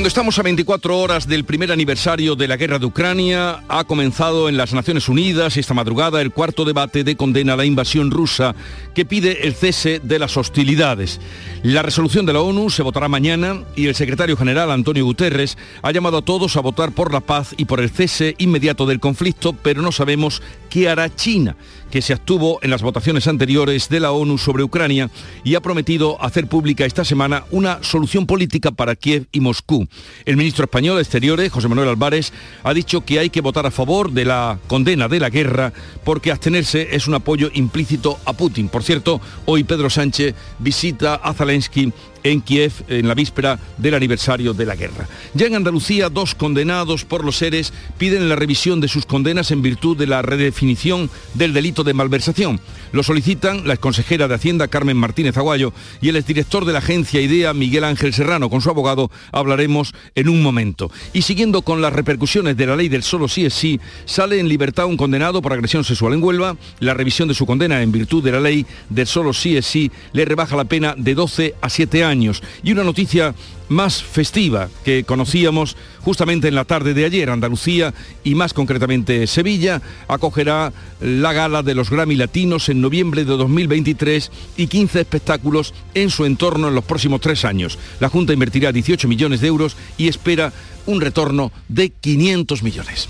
Cuando estamos a 24 horas del primer aniversario de la guerra de Ucrania, ha comenzado en las Naciones Unidas esta madrugada el cuarto debate de condena a la invasión rusa que pide el cese de las hostilidades. La resolución de la ONU se votará mañana y el secretario general Antonio Guterres ha llamado a todos a votar por la paz y por el cese inmediato del conflicto, pero no sabemos qué hará China que se abstuvo en las votaciones anteriores de la ONU sobre Ucrania y ha prometido hacer pública esta semana una solución política para Kiev y Moscú. El ministro español de Exteriores, José Manuel Álvarez, ha dicho que hay que votar a favor de la condena de la guerra porque abstenerse es un apoyo implícito a Putin. Por cierto, hoy Pedro Sánchez visita a Zelensky en Kiev en la víspera del aniversario de la guerra. Ya en Andalucía, dos condenados por los seres piden la revisión de sus condenas en virtud de la redefinición del delito de malversación. Lo solicitan la exconsejera de Hacienda Carmen Martínez Aguayo y el exdirector de la agencia IDEA Miguel Ángel Serrano. Con su abogado hablaremos en un momento. Y siguiendo con las repercusiones de la ley del solo sí es sí, sale en libertad un condenado por agresión sexual en Huelva. La revisión de su condena en virtud de la ley del solo sí es sí le rebaja la pena de 12 a 7 años y una noticia más festiva que conocíamos justamente en la tarde de ayer. Andalucía y más concretamente Sevilla acogerá la gala de los Grammy Latinos en noviembre de 2023 y 15 espectáculos en su entorno en los próximos tres años. La Junta invertirá 18 millones de euros y espera un retorno de 500 millones.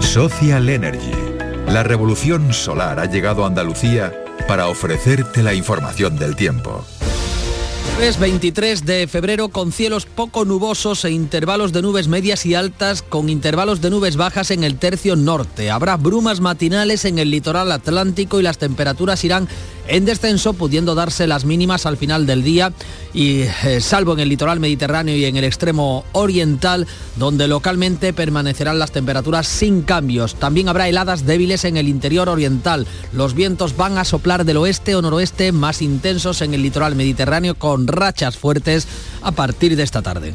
Social Energy. La revolución solar ha llegado a Andalucía para ofrecerte la información del tiempo. Es 23 de febrero con cielos poco nubosos e intervalos de nubes medias y altas con intervalos de nubes bajas en el tercio norte. Habrá brumas matinales en el litoral atlántico y las temperaturas irán en descenso, pudiendo darse las mínimas al final del día y eh, salvo en el litoral mediterráneo y en el extremo oriental, donde localmente permanecerán las temperaturas sin cambios. También habrá heladas débiles en el interior oriental. Los vientos van a soplar del oeste o noroeste más intensos en el litoral mediterráneo con rachas fuertes a partir de esta tarde.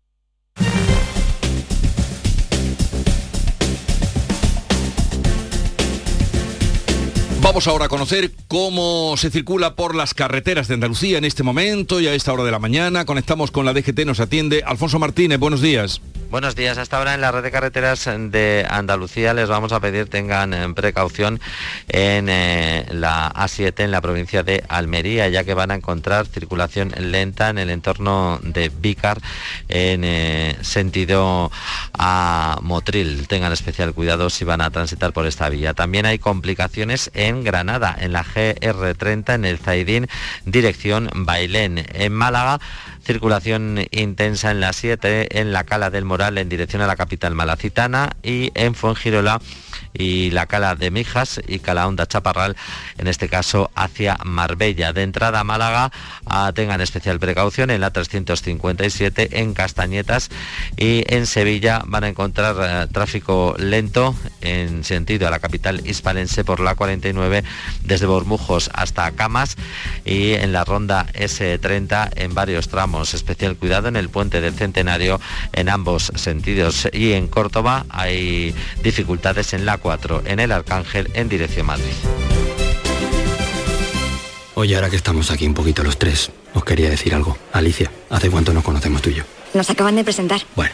Vamos ahora a conocer cómo se circula por las carreteras de Andalucía en este momento y a esta hora de la mañana. Conectamos con la DGT, nos atiende Alfonso Martínez. Buenos días. Buenos días. Hasta ahora en la red de carreteras de Andalucía les vamos a pedir tengan eh, precaución en eh, la A7 en la provincia de Almería, ya que van a encontrar circulación lenta en el entorno de Vícar en eh, sentido a Motril. Tengan especial cuidado si van a transitar por esta vía. También hay complicaciones en Granada, en la GR30 en el Zaidín, dirección Bailén. En Málaga circulación intensa en la 7, en la Cala del Moral en dirección a la capital malacitana y en Fuengirola y la Cala de Mijas y Cala Honda Chaparral, en este caso hacia Marbella. De entrada a Málaga, tengan especial precaución en la 357 en Castañetas y en Sevilla van a encontrar eh, tráfico lento en sentido a la capital hispalense por la 49 desde Bormujos hasta Camas y en la ronda S30 en varios tramos. Especial cuidado en el puente del Centenario en ambos sentidos y en Córdoba hay dificultades en la 4 en el Arcángel en dirección Madrid. Oye, ahora que estamos aquí un poquito los tres, os quería decir algo. Alicia, ¿hace cuánto nos conocemos tú y yo? Nos acaban de presentar. Bueno,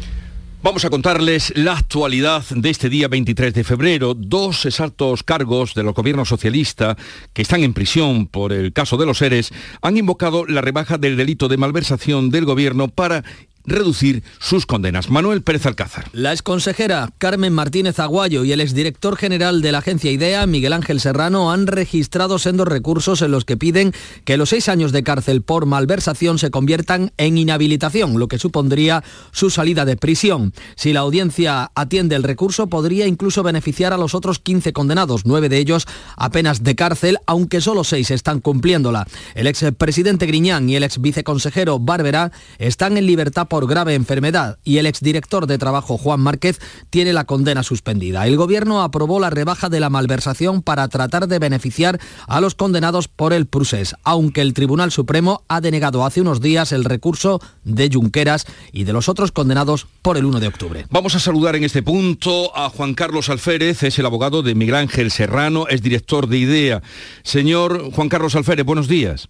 Vamos a contarles la actualidad de este día 23 de febrero. Dos exactos cargos de los gobiernos socialistas que están en prisión por el caso de los seres han invocado la rebaja del delito de malversación del gobierno para reducir sus condenas. Manuel Pérez Alcázar. La exconsejera Carmen Martínez Aguayo y el exdirector general de la agencia IDEA, Miguel Ángel Serrano, han registrado sendos recursos en los que piden que los seis años de cárcel por malversación se conviertan en inhabilitación, lo que supondría su salida de prisión. Si la audiencia atiende el recurso, podría incluso beneficiar a los otros 15 condenados, nueve de ellos apenas de cárcel, aunque solo seis están cumpliéndola. El expresidente Griñán y el ex viceconsejero Bárbara están en libertad por grave enfermedad y el exdirector de Trabajo Juan Márquez tiene la condena suspendida. El gobierno aprobó la rebaja de la malversación para tratar de beneficiar a los condenados por el Prusés, aunque el Tribunal Supremo ha denegado hace unos días el recurso de Junqueras y de los otros condenados por el 1 de octubre. Vamos a saludar en este punto a Juan Carlos Alférez, es el abogado de Miguel Ángel Serrano, es director de IDEA. Señor Juan Carlos Alférez, buenos días.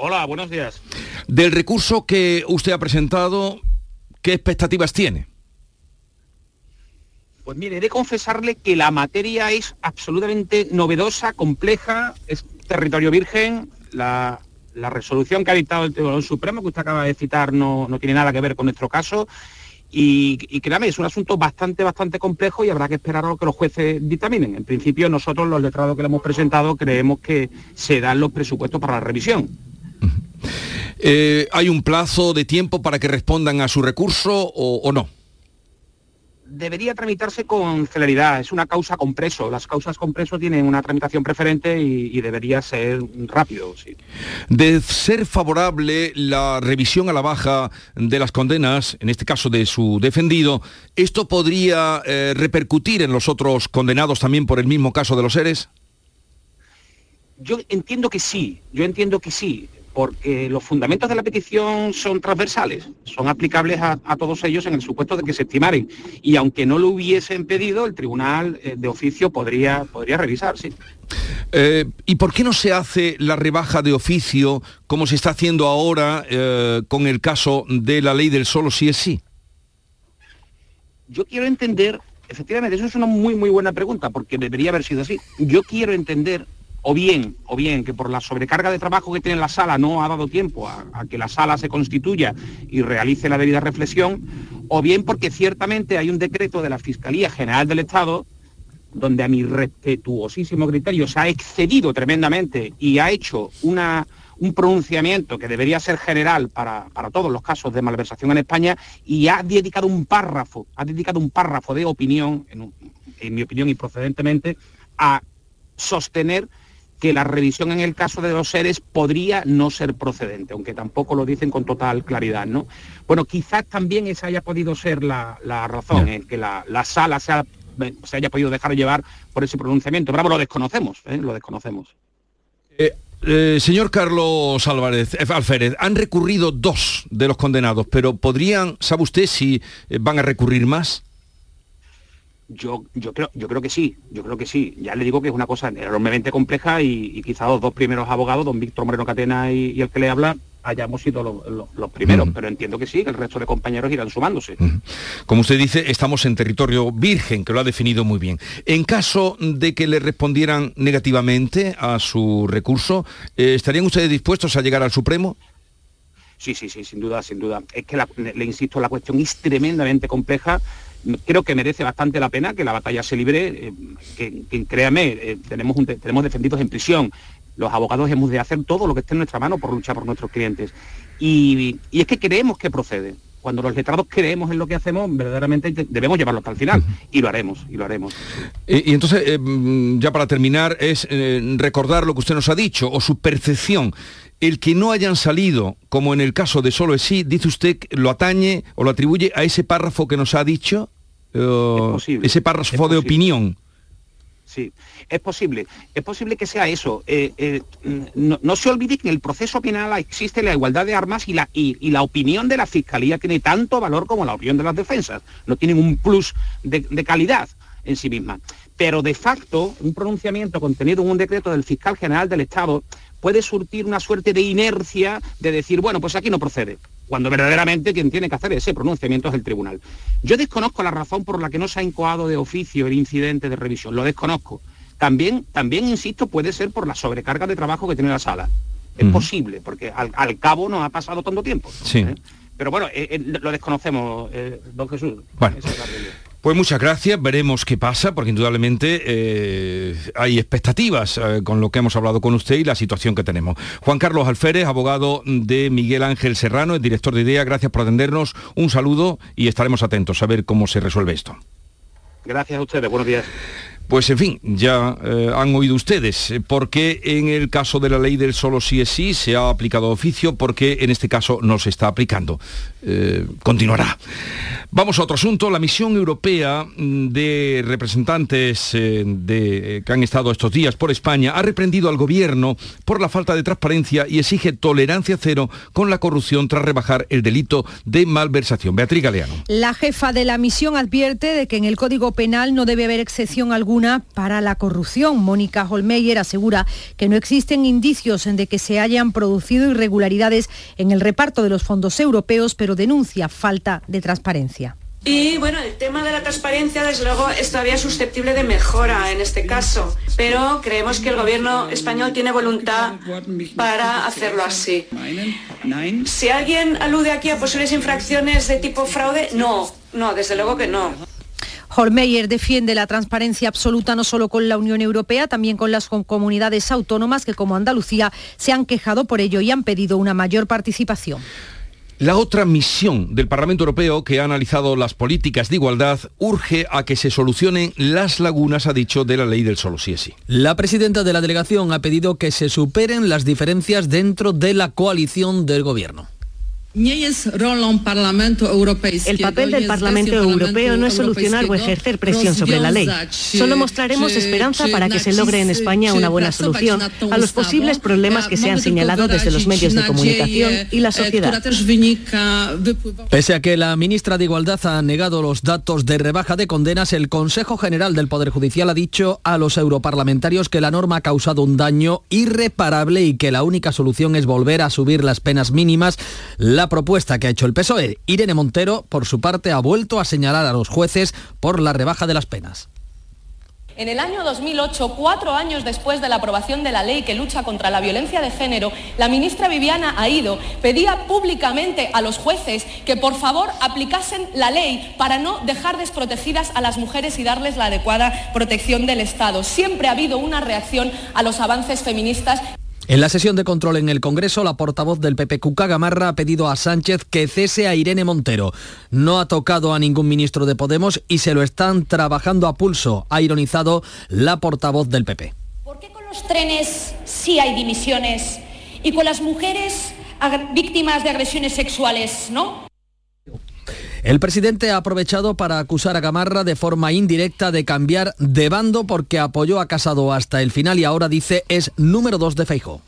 Hola, buenos días. Del recurso que usted ha presentado, ¿qué expectativas tiene? Pues mire, he de confesarle que la materia es absolutamente novedosa, compleja, es territorio virgen, la, resolución que ha dictado el Tribunal Supremo, que usted acaba de citar, no, no tiene nada que ver con nuestro caso, y, y, créame, es un asunto bastante, bastante complejo y habrá que esperar a lo que los jueces dictaminen. En principio, nosotros, los letrados que le hemos presentado, creemos que se dan los presupuestos para la revisión. Eh, ¿Hay un plazo de tiempo para que respondan a su recurso o, no? Debería tramitarse con celeridad, es una causa compreso. Las causas compreso tienen una tramitación preferente y, debería ser rápido. De ser favorable la revisión a la baja de las condenas, en este caso de su defendido, ¿esto podría eh, repercutir en los otros condenados también por el mismo caso de los seres? Yo entiendo que sí, yo entiendo que sí porque los fundamentos de la petición son transversales, son aplicables a, todos ellos en el supuesto de que se estimaren. Y aunque no lo hubiesen pedido, el tribunal eh, de oficio podría, podría revisar, sí. Eh, ¿Y por qué no se hace la rebaja de oficio como se está haciendo ahora eh, con el caso de la ley del solo sí es sí? Yo quiero entender, efectivamente, eso es una muy, muy buena pregunta, porque debería haber sido así. Yo quiero entender o bien, o bien que por la sobrecarga de trabajo que tiene la sala no ha dado tiempo a, que la sala se constituya y realice la debida reflexión, o bien porque ciertamente hay un decreto de la Fiscalía General del Estado donde a mi respetuosísimo criterio se ha excedido tremendamente y ha hecho una, un pronunciamiento que debería ser general para, todos los casos de malversación en España y ha dedicado un párrafo, ha dedicado un párrafo de opinión, en mi opinión y procedentemente, a sostener que la revisión en el caso de los seres podría no ser procedente, aunque tampoco lo dicen con total claridad, ¿no? Bueno, quizás también esa haya podido ser la, razón, en que la, sala se, haya podido dejar llevar por ese pronunciamiento. Pero lo desconocemos, ¿eh? lo desconocemos. Eh, eh, señor Carlos Álvarez, Alférez, han recurrido dos de los condenados, pero ¿podrían, sabe usted si van a recurrir más? Yo, yo, creo, yo creo que sí, yo creo que sí. Ya le digo que es una cosa enormemente compleja y, quizá los dos primeros abogados, don Víctor Moreno Catena y, el que le habla, hayamos sido los, primeros, pero entiendo que sí, que el resto de compañeros irán sumándose. Como usted dice, estamos en territorio virgen, que lo ha definido muy bien. En caso de que le respondieran negativamente a su recurso, eh, ¿estarían ustedes dispuestos a llegar al Supremo? Sí, sí, sí, sin duda, sin duda. Es que le insisto, la cuestión es tremendamente compleja creo que merece bastante la pena que la batalla se libre, eh, que, créame, eh, tenemos, tenemos defendidos en prisión, los abogados hemos de hacer todo lo que esté en nuestra mano por luchar por nuestros clientes. Y, es que creemos que procede. Cuando los letrados creemos en lo que hacemos, verdaderamente debemos llevarlo hasta el final. Y lo haremos, y lo haremos. Y, entonces, eh, mm, ya para terminar, es recordar lo que usted nos ha dicho, o su percepción el que no hayan salido, como en el caso de Solo es sí, dice usted, lo atañe o lo atribuye a ese párrafo que nos ha dicho, ese párrafo de opinión. Sí, es posible. Es posible que sea eso. Eh, eh, no, se olvide que en el proceso penal existe la igualdad de armas y la, y, la opinión de la Fiscalía tiene tanto valor como la opinión de las defensas. No tienen un plus de, de calidad en sí misma. Pero de facto, un pronunciamiento contenido en un decreto del fiscal general del Estado puede surtir una suerte de inercia de decir, bueno, pues aquí no procede. cuando verdaderamente quien tiene que hacer ese pronunciamiento es el tribunal. Yo desconozco la razón por la que no se ha incoado de oficio el incidente de revisión, lo desconozco. También, también insisto, puede ser por la sobrecarga de trabajo que tiene la sala. Es posible, porque al, cabo no ha pasado tanto tiempo. Sí. ¿eh? Pero bueno, eh, eh, lo desconocemos, don Jesús. Bueno. Pues muchas gracias, veremos qué pasa, porque indudablemente eh, hay expectativas eh, con lo que hemos hablado con usted y la situación que tenemos. Juan Carlos Alférez, abogado de Miguel Ángel Serrano, el director de IDEA, gracias por atendernos, un saludo y estaremos atentos a ver cómo se resuelve esto. Gracias a ustedes, buenos días. Pues en fin, ya eh, han oído ustedes, eh, porque en el caso de la ley del solo sí es sí se ha aplicado oficio, porque en este caso no se está aplicando. Eh, continuará. Vamos a otro asunto. La misión europea mm, de representantes que han estado estos días por España ha reprendido al gobierno por la falta de transparencia y exige tolerancia cero con la corrupción tras rebajar el delito de malversación. Beatriz Galeano. La jefa de la misión advierte de que en el Código Penal no debe haber excepción alguna para la corrupción. Mónica Holmeyer asegura que no existen indicios de que se hayan producido irregularidades en el reparto de los fondos europeos, pero denuncia falta de transparencia. Y bueno, el tema de la transparencia, desde luego, es todavía susceptible de mejora en este caso, pero creemos que el gobierno español tiene voluntad para hacerlo así. Si alguien alude aquí a posibles infracciones de tipo fraude, no, no, desde luego que no. Holmeyer defiende la transparencia absoluta no solo con la Unión Europea, también con las comunidades autónomas que como Andalucía se han quejado por ello y han pedido una mayor participación. La otra misión del Parlamento Europeo que ha analizado las políticas de igualdad urge a que se solucionen las lagunas, ha dicho, de la ley del solo sí es sí. La presidenta de la delegación ha pedido que se superen las diferencias dentro de la coalición del gobierno. El papel del Parlamento Europeo no es solucionar o ejercer presión sobre la ley. Solo mostraremos esperanza para que se logre en España una buena solución a los posibles problemas que se han señalado desde los medios de comunicación y la sociedad. Pese a que la ministra de Igualdad ha negado los datos de rebaja de condenas, el Consejo General del Poder Judicial ha dicho a los europarlamentarios que la norma ha causado un daño irreparable y que la única solución es volver a subir las penas mínimas. La propuesta que ha hecho el PSOE. Irene Montero, por su parte, ha vuelto a señalar a los jueces por la rebaja de las penas. En el año 2008, cuatro años después de la aprobación de la ley que lucha contra la violencia de género, la ministra Viviana Aido pedía públicamente a los jueces que por favor aplicasen la ley para no dejar desprotegidas a las mujeres y darles la adecuada protección del Estado. Siempre ha habido una reacción a los avances feministas. En la sesión de control en el Congreso, la portavoz del PP, Cuca Gamarra, ha pedido a Sánchez que cese a Irene Montero. No ha tocado a ningún ministro de Podemos y se lo están trabajando a pulso, ha ironizado la portavoz del PP. ¿Por qué con los trenes sí hay dimisiones y con las mujeres víctimas de agresiones sexuales no? El presidente ha aprovechado para acusar a Gamarra de forma indirecta de cambiar de bando porque apoyó a Casado hasta el final y ahora dice es número dos de Feijo.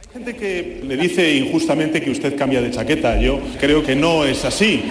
Hay gente que le dice injustamente que usted cambia de chaqueta. Yo creo que no es así.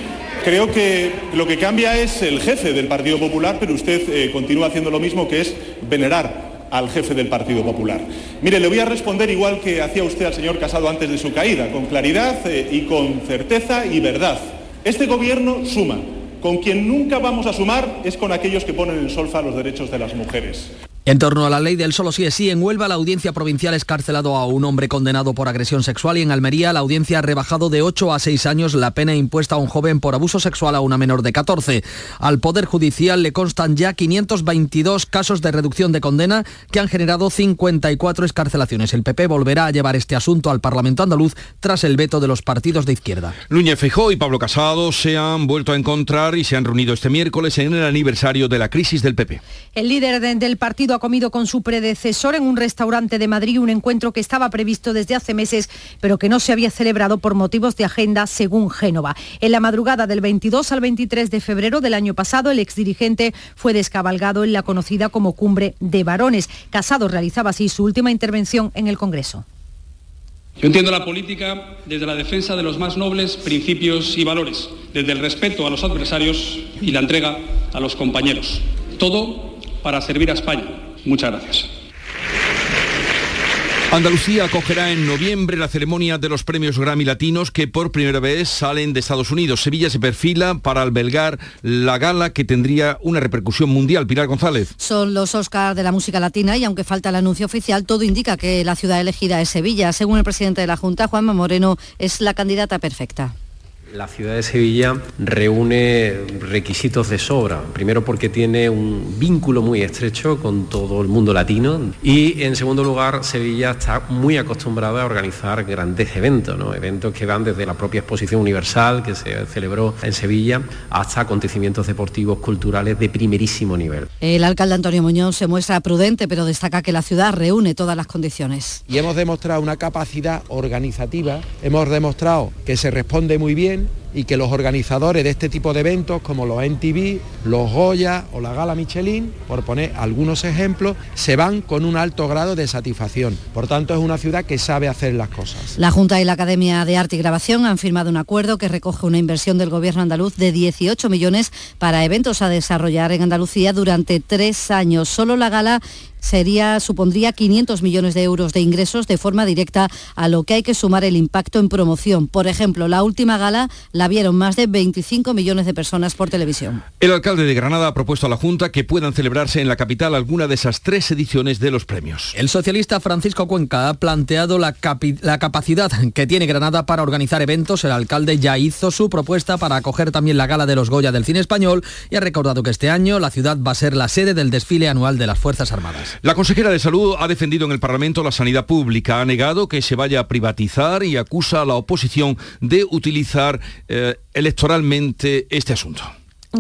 Creo que lo que cambia es el jefe del Partido Popular, pero usted eh, continúa haciendo lo mismo que es venerar al jefe del Partido Popular. Mire, le voy a responder igual que hacía usted al señor Casado antes de su caída, con claridad eh, y con certeza y verdad. Este gobierno suma. Con quien nunca vamos a sumar es con aquellos que ponen en solfa los derechos de las mujeres. En torno a la ley del solo sí es sí, en Huelva la audiencia provincial ha escarcelado a un hombre condenado por agresión sexual y en Almería la audiencia ha rebajado de 8 a 6 años la pena impuesta a un joven por abuso sexual a una menor de 14. Al Poder Judicial le constan ya 522 casos de reducción de condena que han generado 54 escarcelaciones. El PP volverá a llevar este asunto al Parlamento andaluz tras el veto de los partidos de izquierda. Núñez Feijóo y Pablo Casado se han vuelto a encontrar y se han reunido este miércoles en el aniversario de la crisis del PP. El líder del partido ha comido con su predecesor en un restaurante de Madrid un encuentro que estaba previsto desde hace meses, pero que no se había celebrado por motivos de agenda, según Génova. En la madrugada del 22 al 23 de febrero del año pasado, el exdirigente fue descabalgado en la conocida como Cumbre de Varones. Casado realizaba así su última intervención en el Congreso. Yo entiendo la política desde la defensa de los más nobles principios y valores, desde el respeto a los adversarios y la entrega a los compañeros. Todo para servir a España. Muchas gracias. Andalucía acogerá en noviembre la ceremonia de los premios Grammy Latinos que por primera vez salen de Estados Unidos. Sevilla se perfila para albergar la gala que tendría una repercusión mundial. Pilar González. Son los Oscars de la música latina y aunque falta el anuncio oficial, todo indica que la ciudad elegida es Sevilla. Según el presidente de la Junta, Juanma Moreno, es la candidata perfecta. La ciudad de Sevilla reúne requisitos de sobra, primero porque tiene un vínculo muy estrecho con todo el mundo latino y en segundo lugar Sevilla está muy acostumbrada a organizar grandes eventos, ¿no? eventos que van desde la propia exposición universal que se celebró en Sevilla hasta acontecimientos deportivos culturales de primerísimo nivel. El alcalde Antonio Muñoz se muestra prudente pero destaca que la ciudad reúne todas las condiciones. Y hemos demostrado una capacidad organizativa, hemos demostrado que se responde muy bien Amen. Y que los organizadores de este tipo de eventos como los NTV, los Goya o la Gala Michelin, por poner algunos ejemplos, se van con un alto grado de satisfacción. Por tanto, es una ciudad que sabe hacer las cosas. La Junta y la Academia de Arte y Grabación han firmado un acuerdo que recoge una inversión del Gobierno andaluz de 18 millones para eventos a desarrollar en Andalucía durante tres años. Solo la gala sería, supondría 500 millones de euros de ingresos de forma directa, a lo que hay que sumar el impacto en promoción. Por ejemplo, la última gala la vieron más de 25 millones de personas por televisión. El alcalde de Granada ha propuesto a la Junta que puedan celebrarse en la capital alguna de esas tres ediciones de los premios. El socialista Francisco Cuenca ha planteado la, la capacidad que tiene Granada para organizar eventos. El alcalde ya hizo su propuesta para acoger también la gala de los Goya del cine español y ha recordado que este año la ciudad va a ser la sede del desfile anual de las Fuerzas Armadas. La consejera de Salud ha defendido en el Parlamento la sanidad pública, ha negado que se vaya a privatizar y acusa a la oposición de utilizar eh, electoralmente este asunto.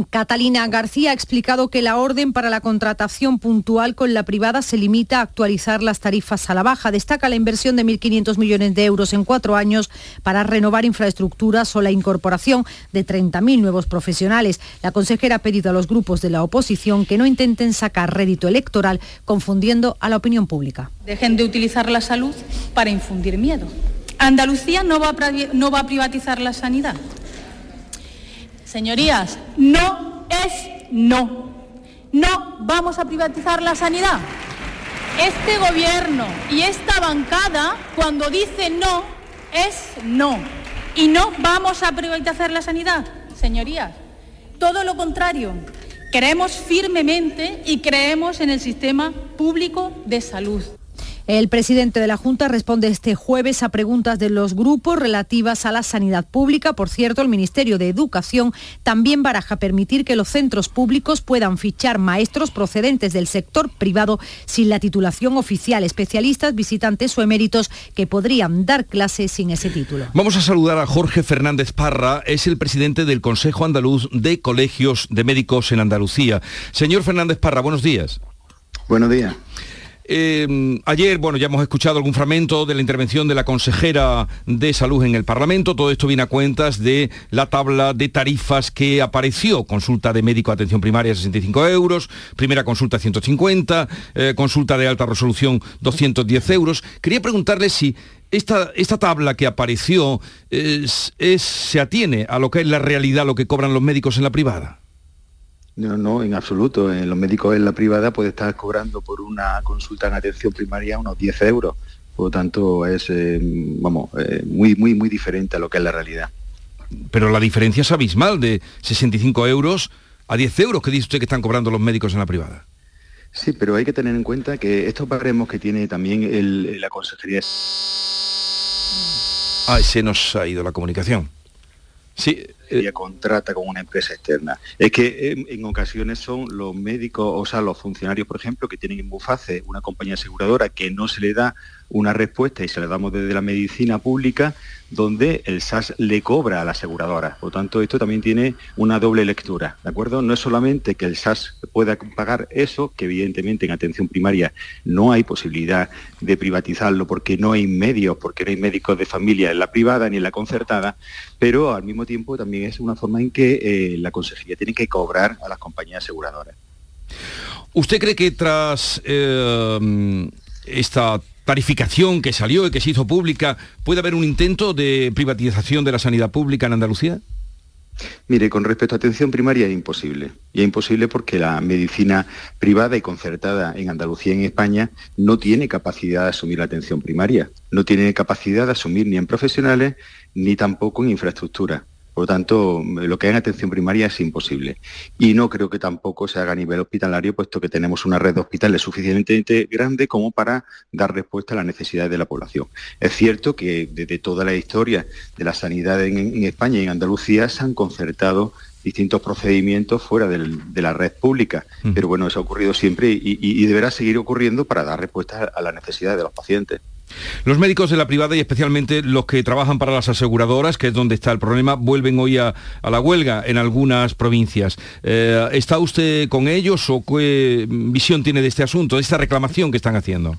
Catalina García ha explicado que la orden para la contratación puntual con la privada se limita a actualizar las tarifas a la baja. Destaca la inversión de 1.500 millones de euros en cuatro años para renovar infraestructuras o la incorporación de 30.000 nuevos profesionales. La consejera ha pedido a los grupos de la oposición que no intenten sacar rédito electoral confundiendo a la opinión pública. Dejen de utilizar la salud para infundir miedo. Andalucía no va a, no va a privatizar la sanidad. Señorías, no es no. No vamos a privatizar la sanidad. Este gobierno y esta bancada, cuando dice no, es no. Y no vamos a privatizar la sanidad. Señorías, todo lo contrario. Creemos firmemente y creemos en el sistema público de salud. El presidente de la Junta responde este jueves a preguntas de los grupos relativas a la sanidad pública. Por cierto, el Ministerio de Educación también baraja permitir que los centros públicos puedan fichar maestros procedentes del sector privado sin la titulación oficial, especialistas, visitantes o eméritos que podrían dar clases sin ese título. Vamos a saludar a Jorge Fernández Parra, es el presidente del Consejo Andaluz de Colegios de Médicos en Andalucía. Señor Fernández Parra, buenos días. Buenos días. Eh, ayer, bueno, ya hemos escuchado algún fragmento de la intervención de la consejera de salud en el Parlamento. Todo esto viene a cuentas de la tabla de tarifas que apareció. Consulta de médico atención primaria 65 euros, primera consulta 150, eh, consulta de alta resolución 210 euros. Quería preguntarle si esta, esta tabla que apareció se atiene a lo que es la realidad, lo que cobran los médicos en la privada. No, no, en absoluto. En los médicos en la privada puede estar cobrando por una consulta en atención primaria unos 10 euros. Por lo tanto, es eh, vamos, eh, muy, muy, muy diferente a lo que es la realidad. Pero la diferencia es abismal de 65 euros a 10 euros que dice usted que están cobrando los médicos en la privada. Sí, pero hay que tener en cuenta que estos baremos que tiene también la consejería... Ay, se nos ha ido la comunicación. Sí, ella contrata con una empresa externa. Es que en, ocasiones son los médicos, o sea, los funcionarios, por ejemplo, que tienen en Buface una compañía aseguradora que no se le da una respuesta y se la damos desde la medicina pública, donde el SAS le cobra a la aseguradora. Por lo tanto, esto también tiene una doble lectura, ¿de acuerdo? No es solamente que el SAS pueda pagar eso, que evidentemente en atención primaria no hay posibilidad de privatizarlo porque no hay medios, porque no hay médicos de familia en la privada ni en la concertada, pero al mismo tiempo también es una forma en que eh, la consejería tiene que cobrar a las compañías aseguradoras. ¿Usted cree que tras eh, esta tarificación que salió y que se hizo pública, puede haber un intento de privatización de la sanidad pública en Andalucía? Mire, con respecto a atención primaria es imposible. Y es imposible porque la medicina privada y concertada en Andalucía y en España no tiene capacidad de asumir la atención primaria. No tiene capacidad de asumir ni en profesionales ni tampoco en infraestructura. Por lo tanto, lo que hay en atención primaria es imposible. Y no creo que tampoco se haga a nivel hospitalario, puesto que tenemos una red de hospitales suficientemente grande como para dar respuesta a las necesidades de la población. Es cierto que desde toda la historia de la sanidad en, España y en Andalucía se han concertado distintos procedimientos fuera de la red pública. Mm. Pero bueno, eso ha ocurrido siempre y deberá seguir ocurriendo para dar respuesta a las necesidades de los pacientes. Los médicos de la privada y especialmente los que trabajan para las aseguradoras, que es donde está el problema, vuelven hoy a, la huelga en algunas provincias. Eh, ¿Está usted con ellos o qué visión tiene de este asunto, de esta reclamación que están haciendo?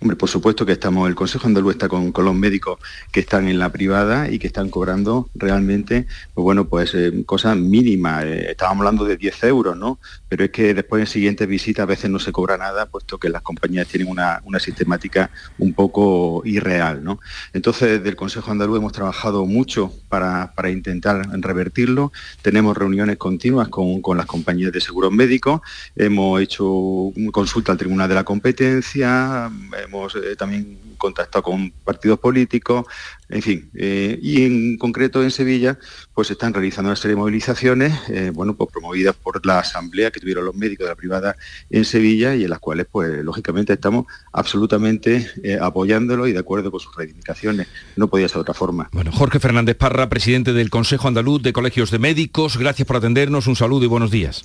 Hombre, por supuesto que estamos, el Consejo Andaluz está con, los médicos que están en la privada y que están cobrando realmente, pues bueno, pues eh, cosas mínimas. Eh, estábamos hablando de 10 euros, ¿no? Pero es que después en siguientes visitas a veces no se cobra nada, puesto que las compañías tienen una, sistemática un poco irreal, ¿no? Entonces, desde el Consejo Andaluz hemos trabajado mucho para, intentar revertirlo. Tenemos reuniones continuas con, las compañías de seguros médicos, hemos hecho consulta al Tribunal de la Competencia, hemos eh, también contactado con partidos políticos, en fin, eh, y en concreto en Sevilla, pues se están realizando una serie de movilizaciones, eh, bueno, pues promovidas por la asamblea que tuvieron los médicos de la privada en Sevilla y en las cuales, pues lógicamente estamos absolutamente apoyándolo y de acuerdo con sus reivindicaciones. No podía ser de otra forma. Bueno, Jorge Fernández Parra, presidente del Consejo Andaluz de Colegios de Médicos, gracias por atendernos, un saludo y buenos días.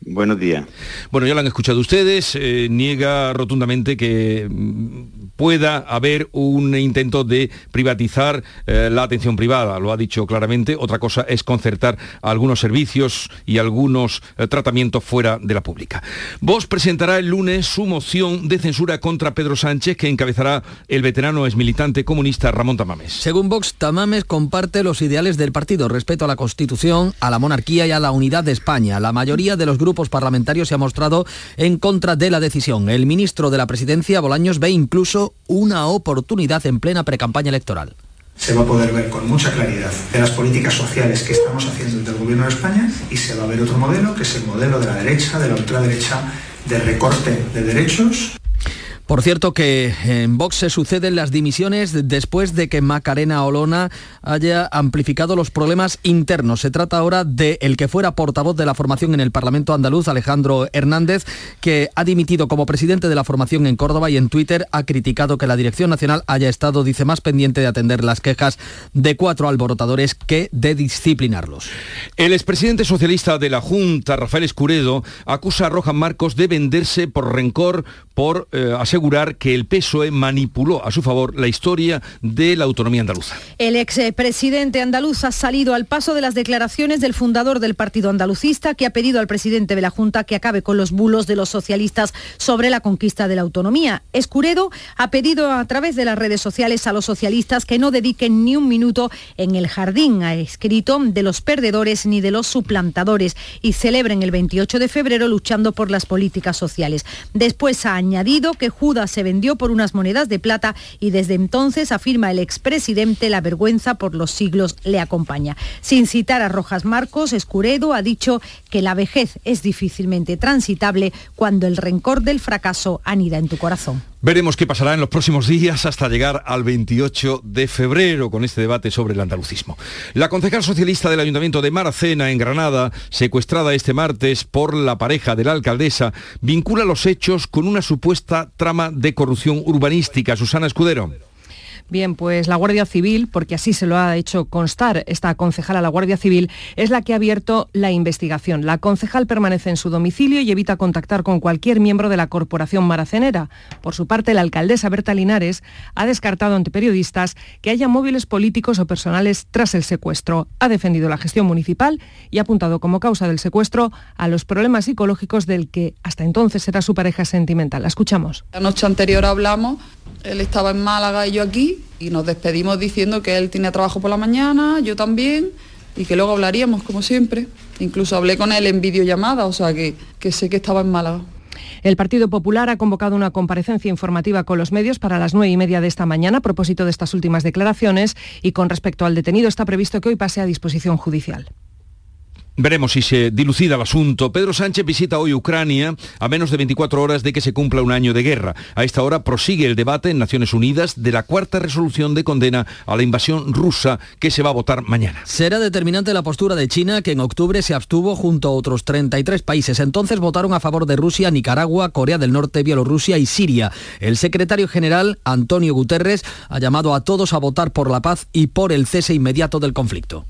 Buenos días. Bueno, ya lo han escuchado ustedes, eh, niega rotundamente que mm, pueda haber un intento de privatizar eh, la atención privada, lo ha dicho claramente, otra cosa es concertar algunos servicios y algunos eh, tratamientos fuera de la pública. Vox presentará el lunes su moción de censura contra Pedro Sánchez que encabezará el veterano exmilitante comunista Ramón Tamames. Según Vox, Tamames comparte los ideales del partido, respeto a la Constitución, a la monarquía y a la unidad de España. La mayoría de los grupos parlamentarios se ha mostrado en contra de la decisión. El ministro de la Presidencia, Bolaños, ve incluso una oportunidad en plena precampaña electoral se va a poder ver con mucha claridad de las políticas sociales que estamos haciendo desde el Gobierno de España y se va a ver otro modelo, que es el modelo de la derecha, de la ultraderecha, de recorte de derechos por cierto que en Vox se suceden las dimisiones después de que Macarena Olona haya amplificado los problemas internos. Se trata ahora de el que fuera portavoz de la formación en el Parlamento andaluz, Alejandro Hernández, que ha dimitido como presidente de la formación en Córdoba y en Twitter ha criticado que la Dirección Nacional haya estado, dice, más pendiente de atender las quejas de cuatro alborotadores que de disciplinarlos. El expresidente socialista de la Junta, Rafael Escuredo, acusa a Rojas Marcos de venderse por rencor, por eh, asegurar que el PSOE manipuló a su favor la historia de la autonomía andaluza. El expresidente andaluz ha salido al paso de las declaraciones del fundador del Partido Andalucista que ha pedido al presidente de la Junta que acabe con los bulos de los socialistas sobre la conquista de la autonomía. Escuredo ha pedido a través de las redes sociales a los socialistas que no dediquen ni un minuto en el jardín, ha escrito, de los perdedores ni de los suplantadores y celebren el 28 de febrero luchando por las políticas sociales. Después ha añadido que Judas se vendió por unas monedas de plata y desde entonces, afirma el expresidente, la vergüenza por los siglos le acompaña. Sin citar a Rojas Marcos, Escuredo ha dicho que la vejez es difícilmente transitable cuando el rencor del fracaso anida en tu corazón. Veremos qué pasará en los próximos días hasta llegar al 28 de febrero con este debate sobre el andalucismo. La concejal socialista del Ayuntamiento de Maracena, en Granada, secuestrada este martes por la pareja de la alcaldesa, vincula los hechos con una supuesta trama de corrupción urbanística. Susana Escudero. Bien, pues la Guardia Civil, porque así se lo ha hecho constar esta concejala, la Guardia Civil, es la que ha abierto la investigación. La concejal permanece en su domicilio y evita contactar con cualquier miembro de la Corporación Maracenera. Por su parte, la alcaldesa Berta Linares ha descartado ante periodistas que haya móviles políticos o personales tras el secuestro. Ha defendido la gestión municipal y ha apuntado como causa del secuestro a los problemas psicológicos del que hasta entonces era su pareja sentimental. La escuchamos. La noche anterior hablamos él estaba en Málaga y yo aquí y nos despedimos diciendo que él tenía trabajo por la mañana, yo también, y que luego hablaríamos como siempre. Incluso hablé con él en videollamada, o sea que, que sé que estaba en Málaga. El Partido Popular ha convocado una comparecencia informativa con los medios para las nueve y media de esta mañana a propósito de estas últimas declaraciones y con respecto al detenido está previsto que hoy pase a disposición judicial. Veremos si se dilucida el asunto. Pedro Sánchez visita hoy Ucrania a menos de 24 horas de que se cumpla un año de guerra. A esta hora prosigue el debate en Naciones Unidas de la cuarta resolución de condena a la invasión rusa que se va a votar mañana. Será determinante la postura de China, que en octubre se abstuvo junto a otros 33 países. Entonces votaron a favor de Rusia, Nicaragua, Corea del Norte, Bielorrusia y Siria. El secretario general, Antonio Guterres, ha llamado a todos a votar por la paz y por el cese inmediato del conflicto.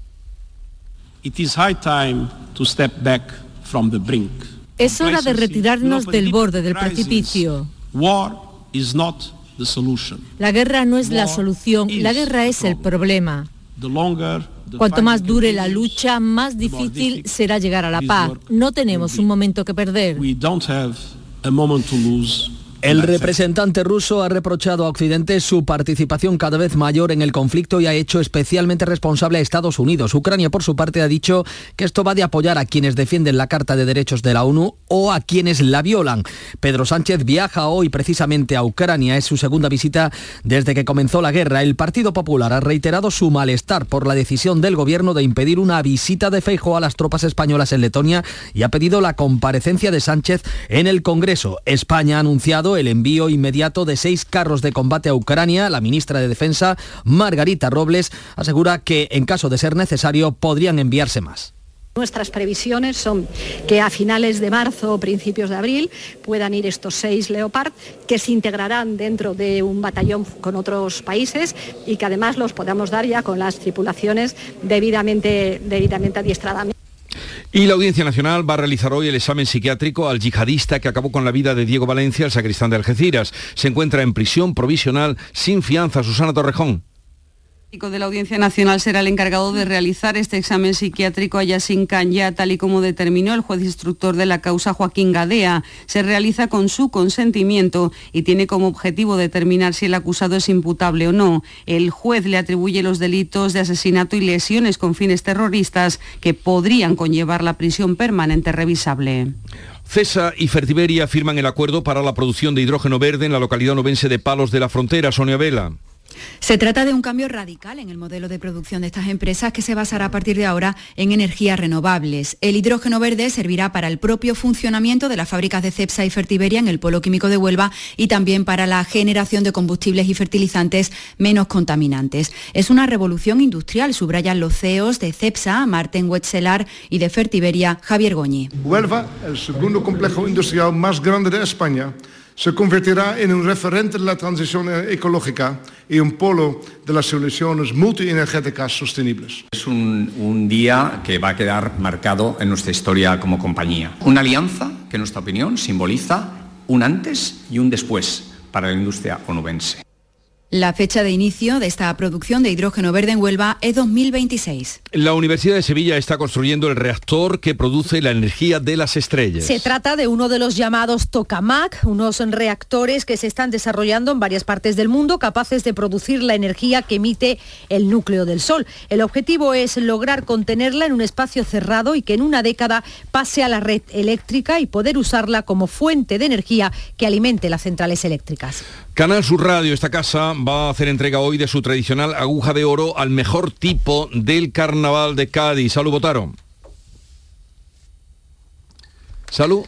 Es hora de retirarnos del borde del precipicio. La guerra no es la solución, la guerra es el problema. Cuanto más dure la lucha, más difícil será llegar a la paz. No tenemos un momento que perder. El representante ruso ha reprochado a Occidente su participación cada vez mayor en el conflicto y ha hecho especialmente responsable a Estados Unidos. Ucrania, por su parte, ha dicho que esto va de apoyar a quienes defienden la Carta de Derechos de la ONU o a quienes la violan. Pedro Sánchez viaja hoy precisamente a Ucrania. Es su segunda visita desde que comenzó la guerra. El Partido Popular ha reiterado su malestar por la decisión del gobierno de impedir una visita de Feijo a las tropas españolas en Letonia y ha pedido la comparecencia de Sánchez en el Congreso. España ha anunciado el envío inmediato de seis carros de combate a Ucrania. La ministra de Defensa, Margarita Robles, asegura que en caso de ser necesario podrían enviarse más. Nuestras previsiones son que a finales de marzo o principios de abril puedan ir estos seis Leopard que se integrarán dentro de un batallón con otros países y que además los podamos dar ya con las tripulaciones debidamente, debidamente adiestradas. Y la Audiencia Nacional va a realizar hoy el examen psiquiátrico al yihadista que acabó con la vida de Diego Valencia, el sacristán de Algeciras. Se encuentra en prisión provisional sin fianza. Susana Torrejón de la Audiencia Nacional será el encargado de realizar este examen psiquiátrico a Yasin Kanya, tal y como determinó el juez instructor de la causa Joaquín Gadea. Se realiza con su consentimiento y tiene como objetivo determinar si el acusado es imputable o no. El juez le atribuye los delitos de asesinato y lesiones con fines terroristas que podrían conllevar la prisión permanente revisable. CESA y Fertiberia firman el acuerdo para la producción de hidrógeno verde en la localidad novense de Palos de la Frontera. Sonia Vela. Se trata de un cambio radical en el modelo de producción de estas empresas que se basará a partir de ahora en energías renovables. El hidrógeno verde servirá para el propio funcionamiento de las fábricas de Cepsa y Fertiberia en el polo químico de Huelva y también para la generación de combustibles y fertilizantes menos contaminantes. Es una revolución industrial, subrayan los CEOs de Cepsa, Marten Wetzelar y de Fertiberia, Javier Goñi. Huelva, el segundo complejo industrial más grande de España, se convertirá en un referente de la transición ecológica y un polo de las soluciones multienergéticas sostenibles. Es un, un, día que va a quedar marcado en nuestra historia como compañía. Una alianza que en nuestra opinión simboliza un antes y un después para la industria onubense. La fecha de inicio de esta producción de hidrógeno verde en Huelva es 2026. La Universidad de Sevilla está construyendo el reactor que produce la energía de las estrellas. Se trata de uno de los llamados tokamak, unos reactores que se están desarrollando en varias partes del mundo capaces de producir la energía que emite el núcleo del Sol. El objetivo es lograr contenerla en un espacio cerrado y que en una década pase a la red eléctrica y poder usarla como fuente de energía que alimente las centrales eléctricas. Canal Sur Radio, esta casa va a hacer entrega hoy de su tradicional aguja de oro al mejor tipo del carnaval de Cádiz. Salud, Botaro. Salud.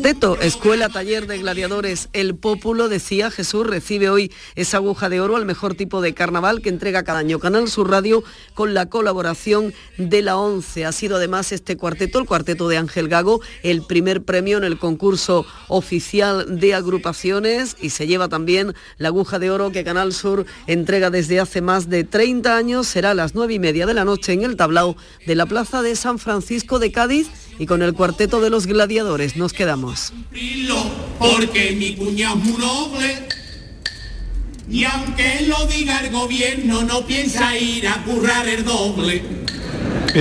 Teto, Escuela Taller de Gladiadores El Pópulo, decía Jesús, recibe hoy esa aguja de oro al mejor tipo de carnaval que entrega cada año Canal Sur Radio con la colaboración de la ONCE. Ha sido además este cuarteto, el cuarteto de Ángel Gago, el primer premio en el concurso oficial de agrupaciones y se lleva también la aguja de oro que Canal Sur entrega desde hace más de 30 años. Será a las nueve y media de la noche en el tablao de la Plaza de San Francisco de Cádiz y con el cuarteto de los gladiadores nos quedamos. Porque mi cuñado es muy noble y aunque lo diga el gobierno no piensa ir a currar el doble.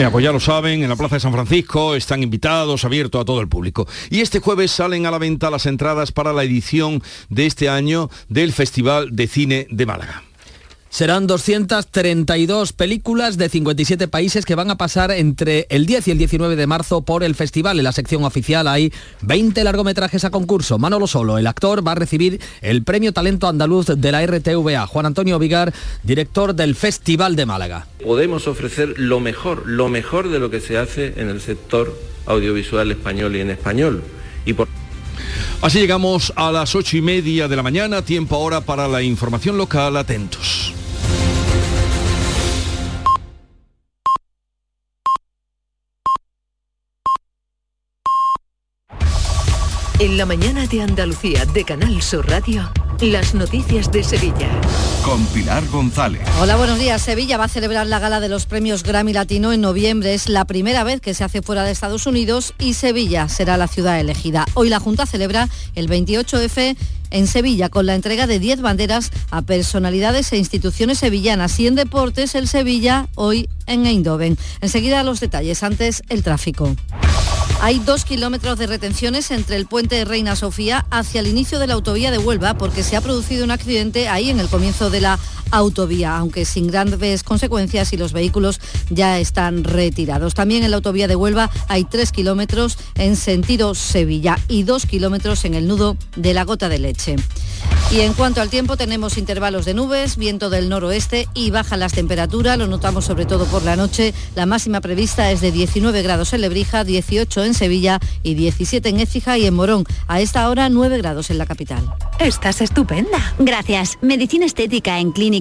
pues ya lo saben, en la Plaza de San Francisco están invitados, abierto a todo el público. Y este jueves salen a la venta las entradas para la edición de este año del Festival de Cine de Málaga. Serán 232 películas de 57 países que van a pasar entre el 10 y el 19 de marzo por el festival. En la sección oficial hay 20 largometrajes a concurso. Manolo Solo, el actor, va a recibir el Premio Talento Andaluz de la RTVA. Juan Antonio Vigar, director del Festival de Málaga. Podemos ofrecer lo mejor, lo mejor de lo que se hace en el sector audiovisual español y en español. Y por Así llegamos a las ocho y media de la mañana, tiempo ahora para la información local, atentos. En la mañana de Andalucía de Canal Sur Radio, las noticias de Sevilla. Con Pilar González. Hola, buenos días. Sevilla va a celebrar la gala de los premios Grammy Latino en noviembre. Es la primera vez que se hace fuera de Estados Unidos y Sevilla será la ciudad elegida. Hoy la Junta celebra el 28F en Sevilla con la entrega de 10 banderas a personalidades e instituciones sevillanas y en deportes el Sevilla hoy en Eindhoven. Enseguida los detalles, antes el tráfico. Hay dos kilómetros de retenciones entre el puente de Reina Sofía hacia el inicio de la autovía de Huelva porque se ha producido un accidente ahí en el comienzo de la autovía, aunque sin grandes consecuencias y los vehículos ya están retirados. También en la autovía de Huelva hay tres kilómetros en sentido Sevilla y dos kilómetros en el nudo de la gota de leche. Y en cuanto al tiempo, tenemos intervalos de nubes, viento del noroeste y bajan las temperaturas, lo notamos sobre todo por la noche. La máxima prevista es de 19 grados en Lebrija, 18 en Sevilla y 17 en Écija y en Morón. A esta hora 9 grados en la capital. Estás estupenda. Gracias. Medicina estética en Clínica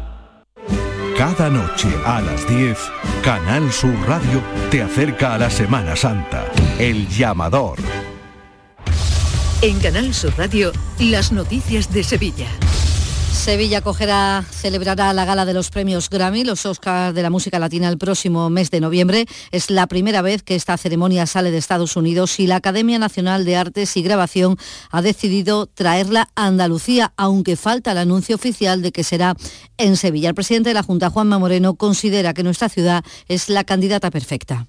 Cada noche a las 10, Canal Sur Radio te acerca a la Semana Santa. El llamador. En Canal Sur Radio, las noticias de Sevilla. Sevilla acogerá, celebrará la gala de los premios Grammy, los Oscars de la música latina el próximo mes de noviembre. Es la primera vez que esta ceremonia sale de Estados Unidos y la Academia Nacional de Artes y Grabación ha decidido traerla a Andalucía, aunque falta el anuncio oficial de que será en Sevilla. El presidente de la Junta, Juanma Moreno, considera que nuestra ciudad es la candidata perfecta.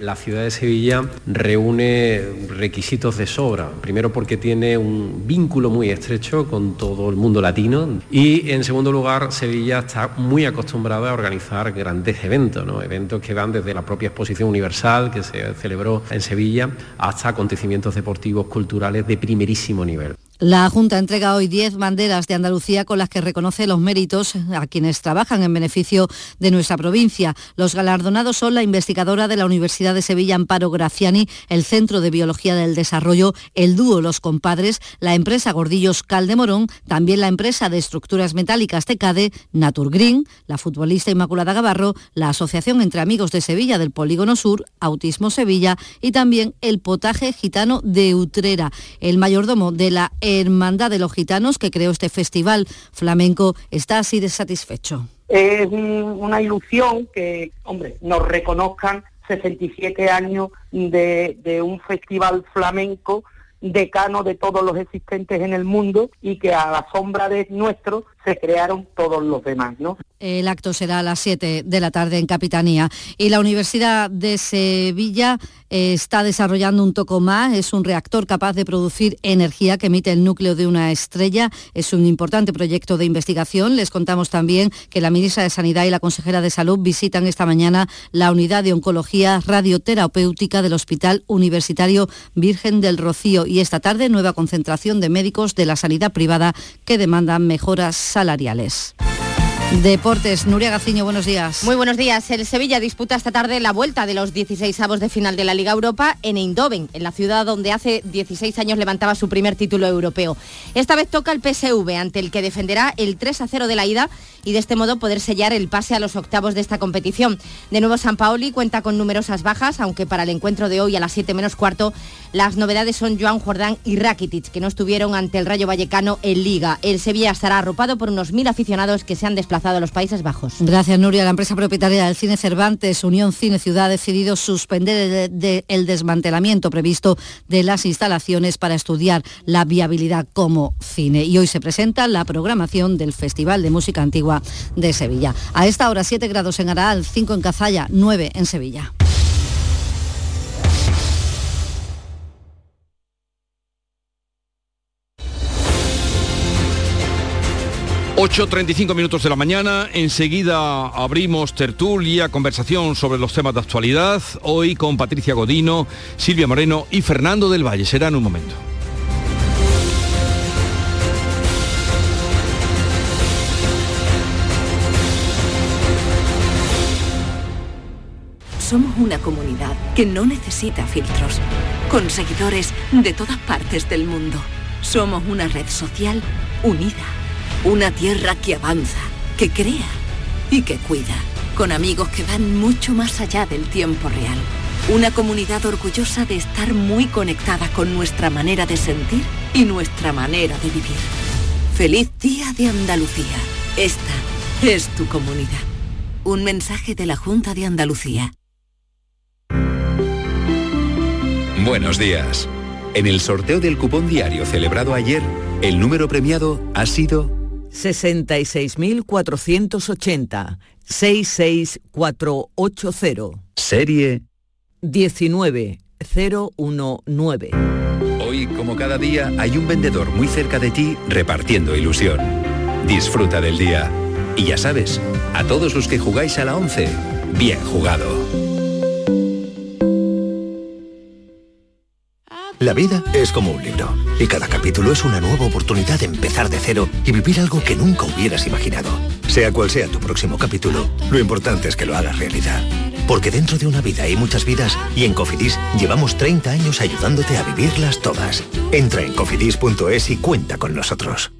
La ciudad de Sevilla reúne requisitos de sobra, primero porque tiene un vínculo muy estrecho con todo el mundo latino y en segundo lugar Sevilla está muy acostumbrada a organizar grandes eventos, ¿no? eventos que van desde la propia exposición universal que se celebró en Sevilla hasta acontecimientos deportivos culturales de primerísimo nivel. La Junta entrega hoy 10 banderas de Andalucía con las que reconoce los méritos a quienes trabajan en beneficio de nuestra provincia. Los galardonados son la investigadora de la Universidad de Sevilla, Amparo Graciani, el Centro de Biología del Desarrollo, el dúo Los Compadres, la empresa Gordillos Caldemorón, también la empresa de estructuras metálicas Tecade, Naturgreen, la futbolista Inmaculada Gavarro, la Asociación Entre Amigos de Sevilla del Polígono Sur, Autismo Sevilla y también el Potaje Gitano de Utrera. El mayordomo de la Hermandad de los Gitanos que creó este festival flamenco está así de satisfecho. Es una ilusión que, hombre, nos reconozcan 67 años de, de un festival flamenco decano de todos los existentes en el mundo y que a la sombra de nuestro crearon todos los demás, ¿no? El acto será a las 7 de la tarde en Capitanía. Y la Universidad de Sevilla eh, está desarrollando un Tocomás, es un reactor capaz de producir energía que emite el núcleo de una estrella. Es un importante proyecto de investigación. Les contamos también que la ministra de Sanidad y la consejera de Salud visitan esta mañana la unidad de oncología radioterapéutica del Hospital Universitario Virgen del Rocío. Y esta tarde nueva concentración de médicos de la sanidad privada que demandan mejoras salariales. Deportes, Nuria Gaciño, buenos días. Muy buenos días. El Sevilla disputa esta tarde la vuelta de los 16 avos de final de la Liga Europa en Eindhoven, en la ciudad donde hace 16 años levantaba su primer título europeo. Esta vez toca el PSV, ante el que defenderá el 3 a 0 de la ida y de este modo poder sellar el pase a los octavos de esta competición. De nuevo, San Paoli cuenta con numerosas bajas, aunque para el encuentro de hoy a las 7 menos cuarto, las novedades son Joan Jordán y Rakitic, que no estuvieron ante el Rayo Vallecano en Liga. El Sevilla estará arropado por unos mil aficionados que se han desplazado a los Países Bajos. Gracias, Nuria. La empresa propietaria del Cine Cervantes, Unión Cine Ciudad, ha decidido suspender el, desmantelamiento previsto de las instalaciones para estudiar la viabilidad como cine. Y hoy se presenta la programación del Festival de Música Antigua de Sevilla. A esta hora 7 grados en Araal, 5 en Cazalla, 9 en Sevilla. 8.35 minutos de la mañana, enseguida abrimos tertulia, conversación sobre los temas de actualidad, hoy con Patricia Godino, Silvia Moreno y Fernando del Valle. Será en un momento. Somos una comunidad que no necesita filtros, con seguidores de todas partes del mundo. Somos una red social unida una tierra que avanza, que crea y que cuida, con amigos que van mucho más allá del tiempo real. Una comunidad orgullosa de estar muy conectada con nuestra manera de sentir y nuestra manera de vivir. Feliz Día de Andalucía. Esta es tu comunidad. Un mensaje de la Junta de Andalucía. Buenos días. En el sorteo del cupón diario celebrado ayer, el número premiado ha sido 66.480 66480. Serie 19019. Hoy, como cada día, hay un vendedor muy cerca de ti repartiendo ilusión. Disfruta del día. Y ya sabes, a todos los que jugáis a la 11, bien jugado. La vida es como un libro y cada capítulo es una nueva oportunidad de empezar de cero y vivir algo que nunca hubieras imaginado. Sea cual sea tu próximo capítulo, lo importante es que lo hagas realidad. Porque dentro de una vida hay muchas vidas y en Cofidis llevamos 30 años ayudándote a vivirlas todas. Entra en cofidis.es y cuenta con nosotros.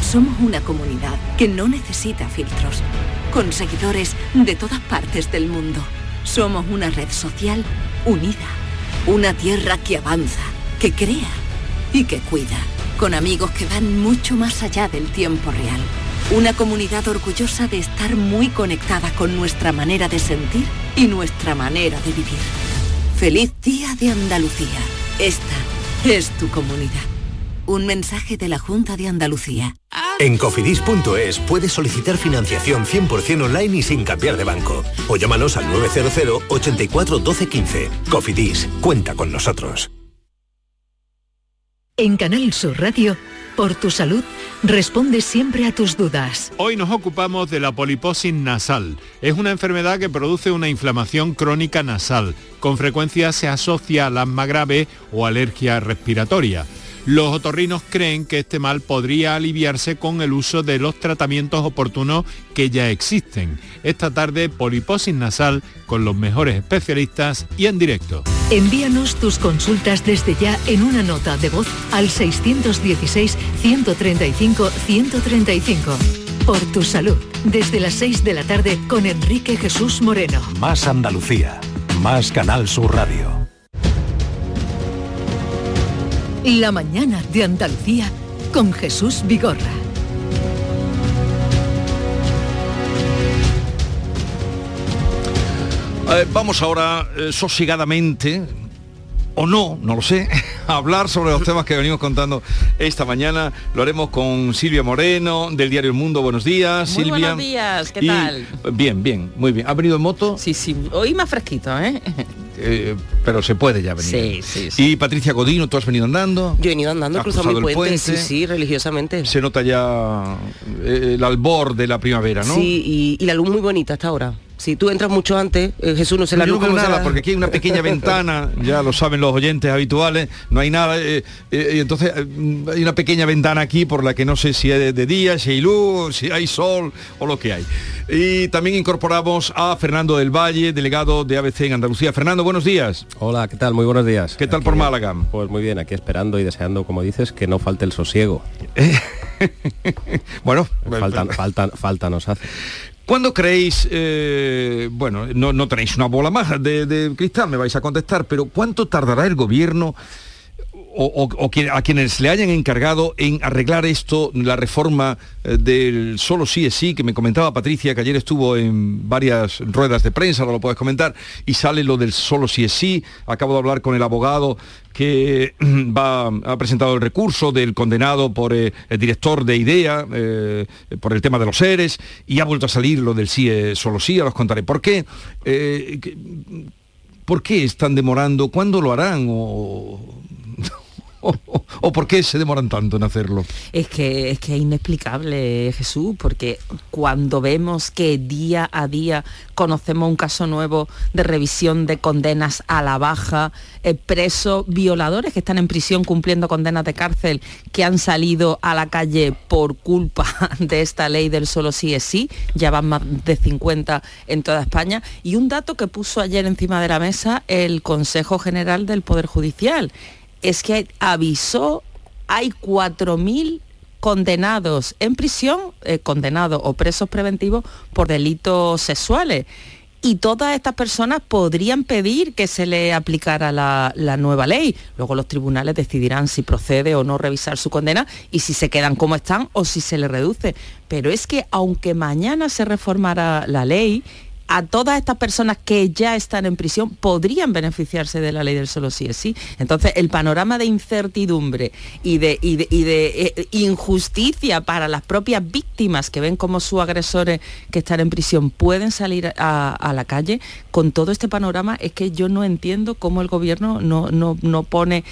Somos una comunidad que no necesita filtros, con seguidores de todas partes del mundo. Somos una red social unida una tierra que avanza, que crea y que cuida, con amigos que van mucho más allá del tiempo real. Una comunidad orgullosa de estar muy conectada con nuestra manera de sentir y nuestra manera de vivir. Feliz Día de Andalucía. Esta es tu comunidad. Un mensaje de la Junta de Andalucía. En cofidis.es puedes solicitar financiación 100% online y sin cambiar de banco. O llámanos al 900 84 12 15. Cofidis, cuenta con nosotros. En Canal Sur Radio, por tu salud, responde siempre a tus dudas. Hoy nos ocupamos de la poliposis nasal. Es una enfermedad que produce una inflamación crónica nasal. Con frecuencia se asocia al asma grave o alergia respiratoria. Los otorrinos creen que este mal podría aliviarse con el uso de los tratamientos oportunos que ya existen. Esta tarde, poliposis nasal con los mejores especialistas y en directo. Envíanos tus consultas desde ya en una nota de voz al 616-135-135. Por tu salud, desde las 6 de la tarde con Enrique Jesús Moreno. Más Andalucía, más Canal Sur Radio. La mañana de Andalucía con Jesús Vigorra. Eh, vamos ahora eh, sosegadamente, o no, no lo sé, a hablar sobre los temas que venimos contando esta mañana. Lo haremos con Silvia Moreno, del diario El Mundo. Buenos días, muy Silvia. Buenos días, ¿qué tal? Bien, bien, muy bien. ¿Ha venido en moto? Sí, sí, hoy más fresquito, ¿eh? Eh, pero se puede ya venir. Sí, sí, sí, Y Patricia Godino, ¿tú has venido andando? Yo he venido andando, he cruzado mi el puente, sí, sí, religiosamente. Se nota ya eh, el albor de la primavera, ¿no? Sí, y, y la luz muy bonita hasta ahora. Si tú entras mucho antes, eh, Jesús no se la luz no se nada, la- porque aquí hay una pequeña ventana, ya lo saben los oyentes habituales, no hay nada, eh, eh, y entonces eh, hay una pequeña ventana aquí por la que no sé si es de día, si hay luz, si hay sol o lo que hay. Y también incorporamos a Fernando del Valle, delegado de ABC en Andalucía. Fernando, buenos días. Hola, ¿qué tal? Muy buenos días. ¿Qué tal por Málaga? Pues muy bien, aquí esperando y deseando, como dices, que no falte el sosiego. bueno, falta, falta, falta nos hace. ¿Cuándo creéis, eh, bueno, no, no tenéis una bola más de, de cristal, me vais a contestar, pero ¿cuánto tardará el gobierno o, a quienes le hayan encargado en arreglar esto, la reforma eh, del solo sí es sí, que me comentaba Patricia, que ayer estuvo en varias ruedas de prensa, ahora lo puedes comentar, y sale lo del solo sí es sí, acabo de hablar con el abogado que va, ha presentado el recurso del condenado por eh, el director de IDEA, eh, por el tema de los seres, y ha vuelto a salir lo del sí es solo sí, ahora os contaré por qué. ¿Por qué están demorando? ¿Cuándo lo harán? ¿O, o- por qué se demoran tanto en hacerlo? Es que, es que es inexplicable, Jesús, porque cuando vemos que día a día conocemos un caso nuevo de revisión de condenas a la baja, eh, presos violadores que están en prisión cumpliendo condenas de cárcel, que han salido a la calle por culpa de esta ley del solo sí es sí, ya van más de 50 en toda España, y un dato que puso ayer encima de la mesa el Consejo General del Poder Judicial, es que avisó, hay 4.000 condenados en prisión, eh, condenados o presos preventivos por delitos sexuales. Y todas estas personas podrían pedir que se le aplicara la, la nueva ley. Luego los tribunales decidirán si procede o no revisar su condena y si se quedan como están o si se le reduce. Pero es que aunque mañana se reformara la ley, a todas estas personas que ya están en prisión podrían beneficiarse de la ley del solo sí es sí. Entonces, el panorama de incertidumbre y de, eh, injusticia para las propias víctimas que ven como sus agresores que están en prisión pueden salir a, la calle, con todo este panorama es que yo no entiendo cómo el gobierno no, no, no pone,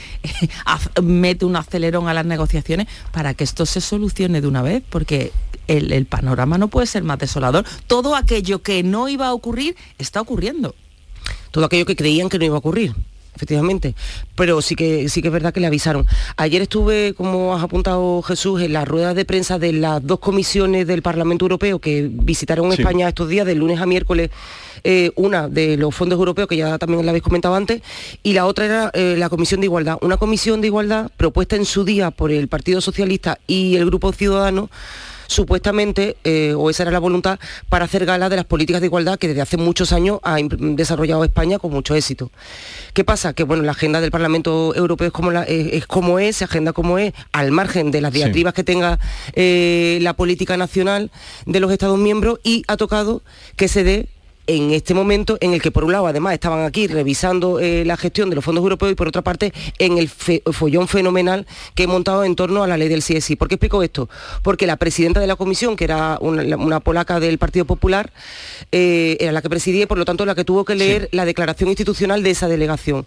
mete un acelerón a las negociaciones para que esto se solucione de una vez, porque el, el panorama no puede ser más desolador. Todo aquello que no iba a ocurrir está ocurriendo. Todo aquello que creían que no iba a ocurrir. Efectivamente, pero sí que sí que es verdad que le avisaron. Ayer estuve, como has apuntado Jesús, en las ruedas de prensa de las dos comisiones del Parlamento Europeo que visitaron Sí. España estos días, de lunes a miércoles, eh, una de los fondos europeos, que ya también la habéis comentado antes, y la otra era eh, la Comisión de Igualdad. Una comisión de igualdad propuesta en su día por el Partido Socialista y el Grupo Ciudadano, supuestamente, eh, o esa era la voluntad, para hacer gala de las políticas de igualdad que desde hace muchos años ha desarrollado España con mucho éxito. ¿Qué pasa? Que bueno, la agenda del Parlamento Europeo es como, la- es, es como es, agenda como es, al margen de las Sí. diatribas que tenga eh, la política nacional de los Estados miembros y ha tocado que se dé en este momento en el que por un lado además estaban aquí revisando eh, la gestión de los fondos europeos y por otra parte en el fe- follón fenomenal que he montado en torno a la ley del CSI. ¿Por qué explico esto? Porque la presidenta de la comisión, que era una polaca del Partido Popular, eh, era la que presidía y por lo tanto la que tuvo que leer la declaración institucional de esa delegación.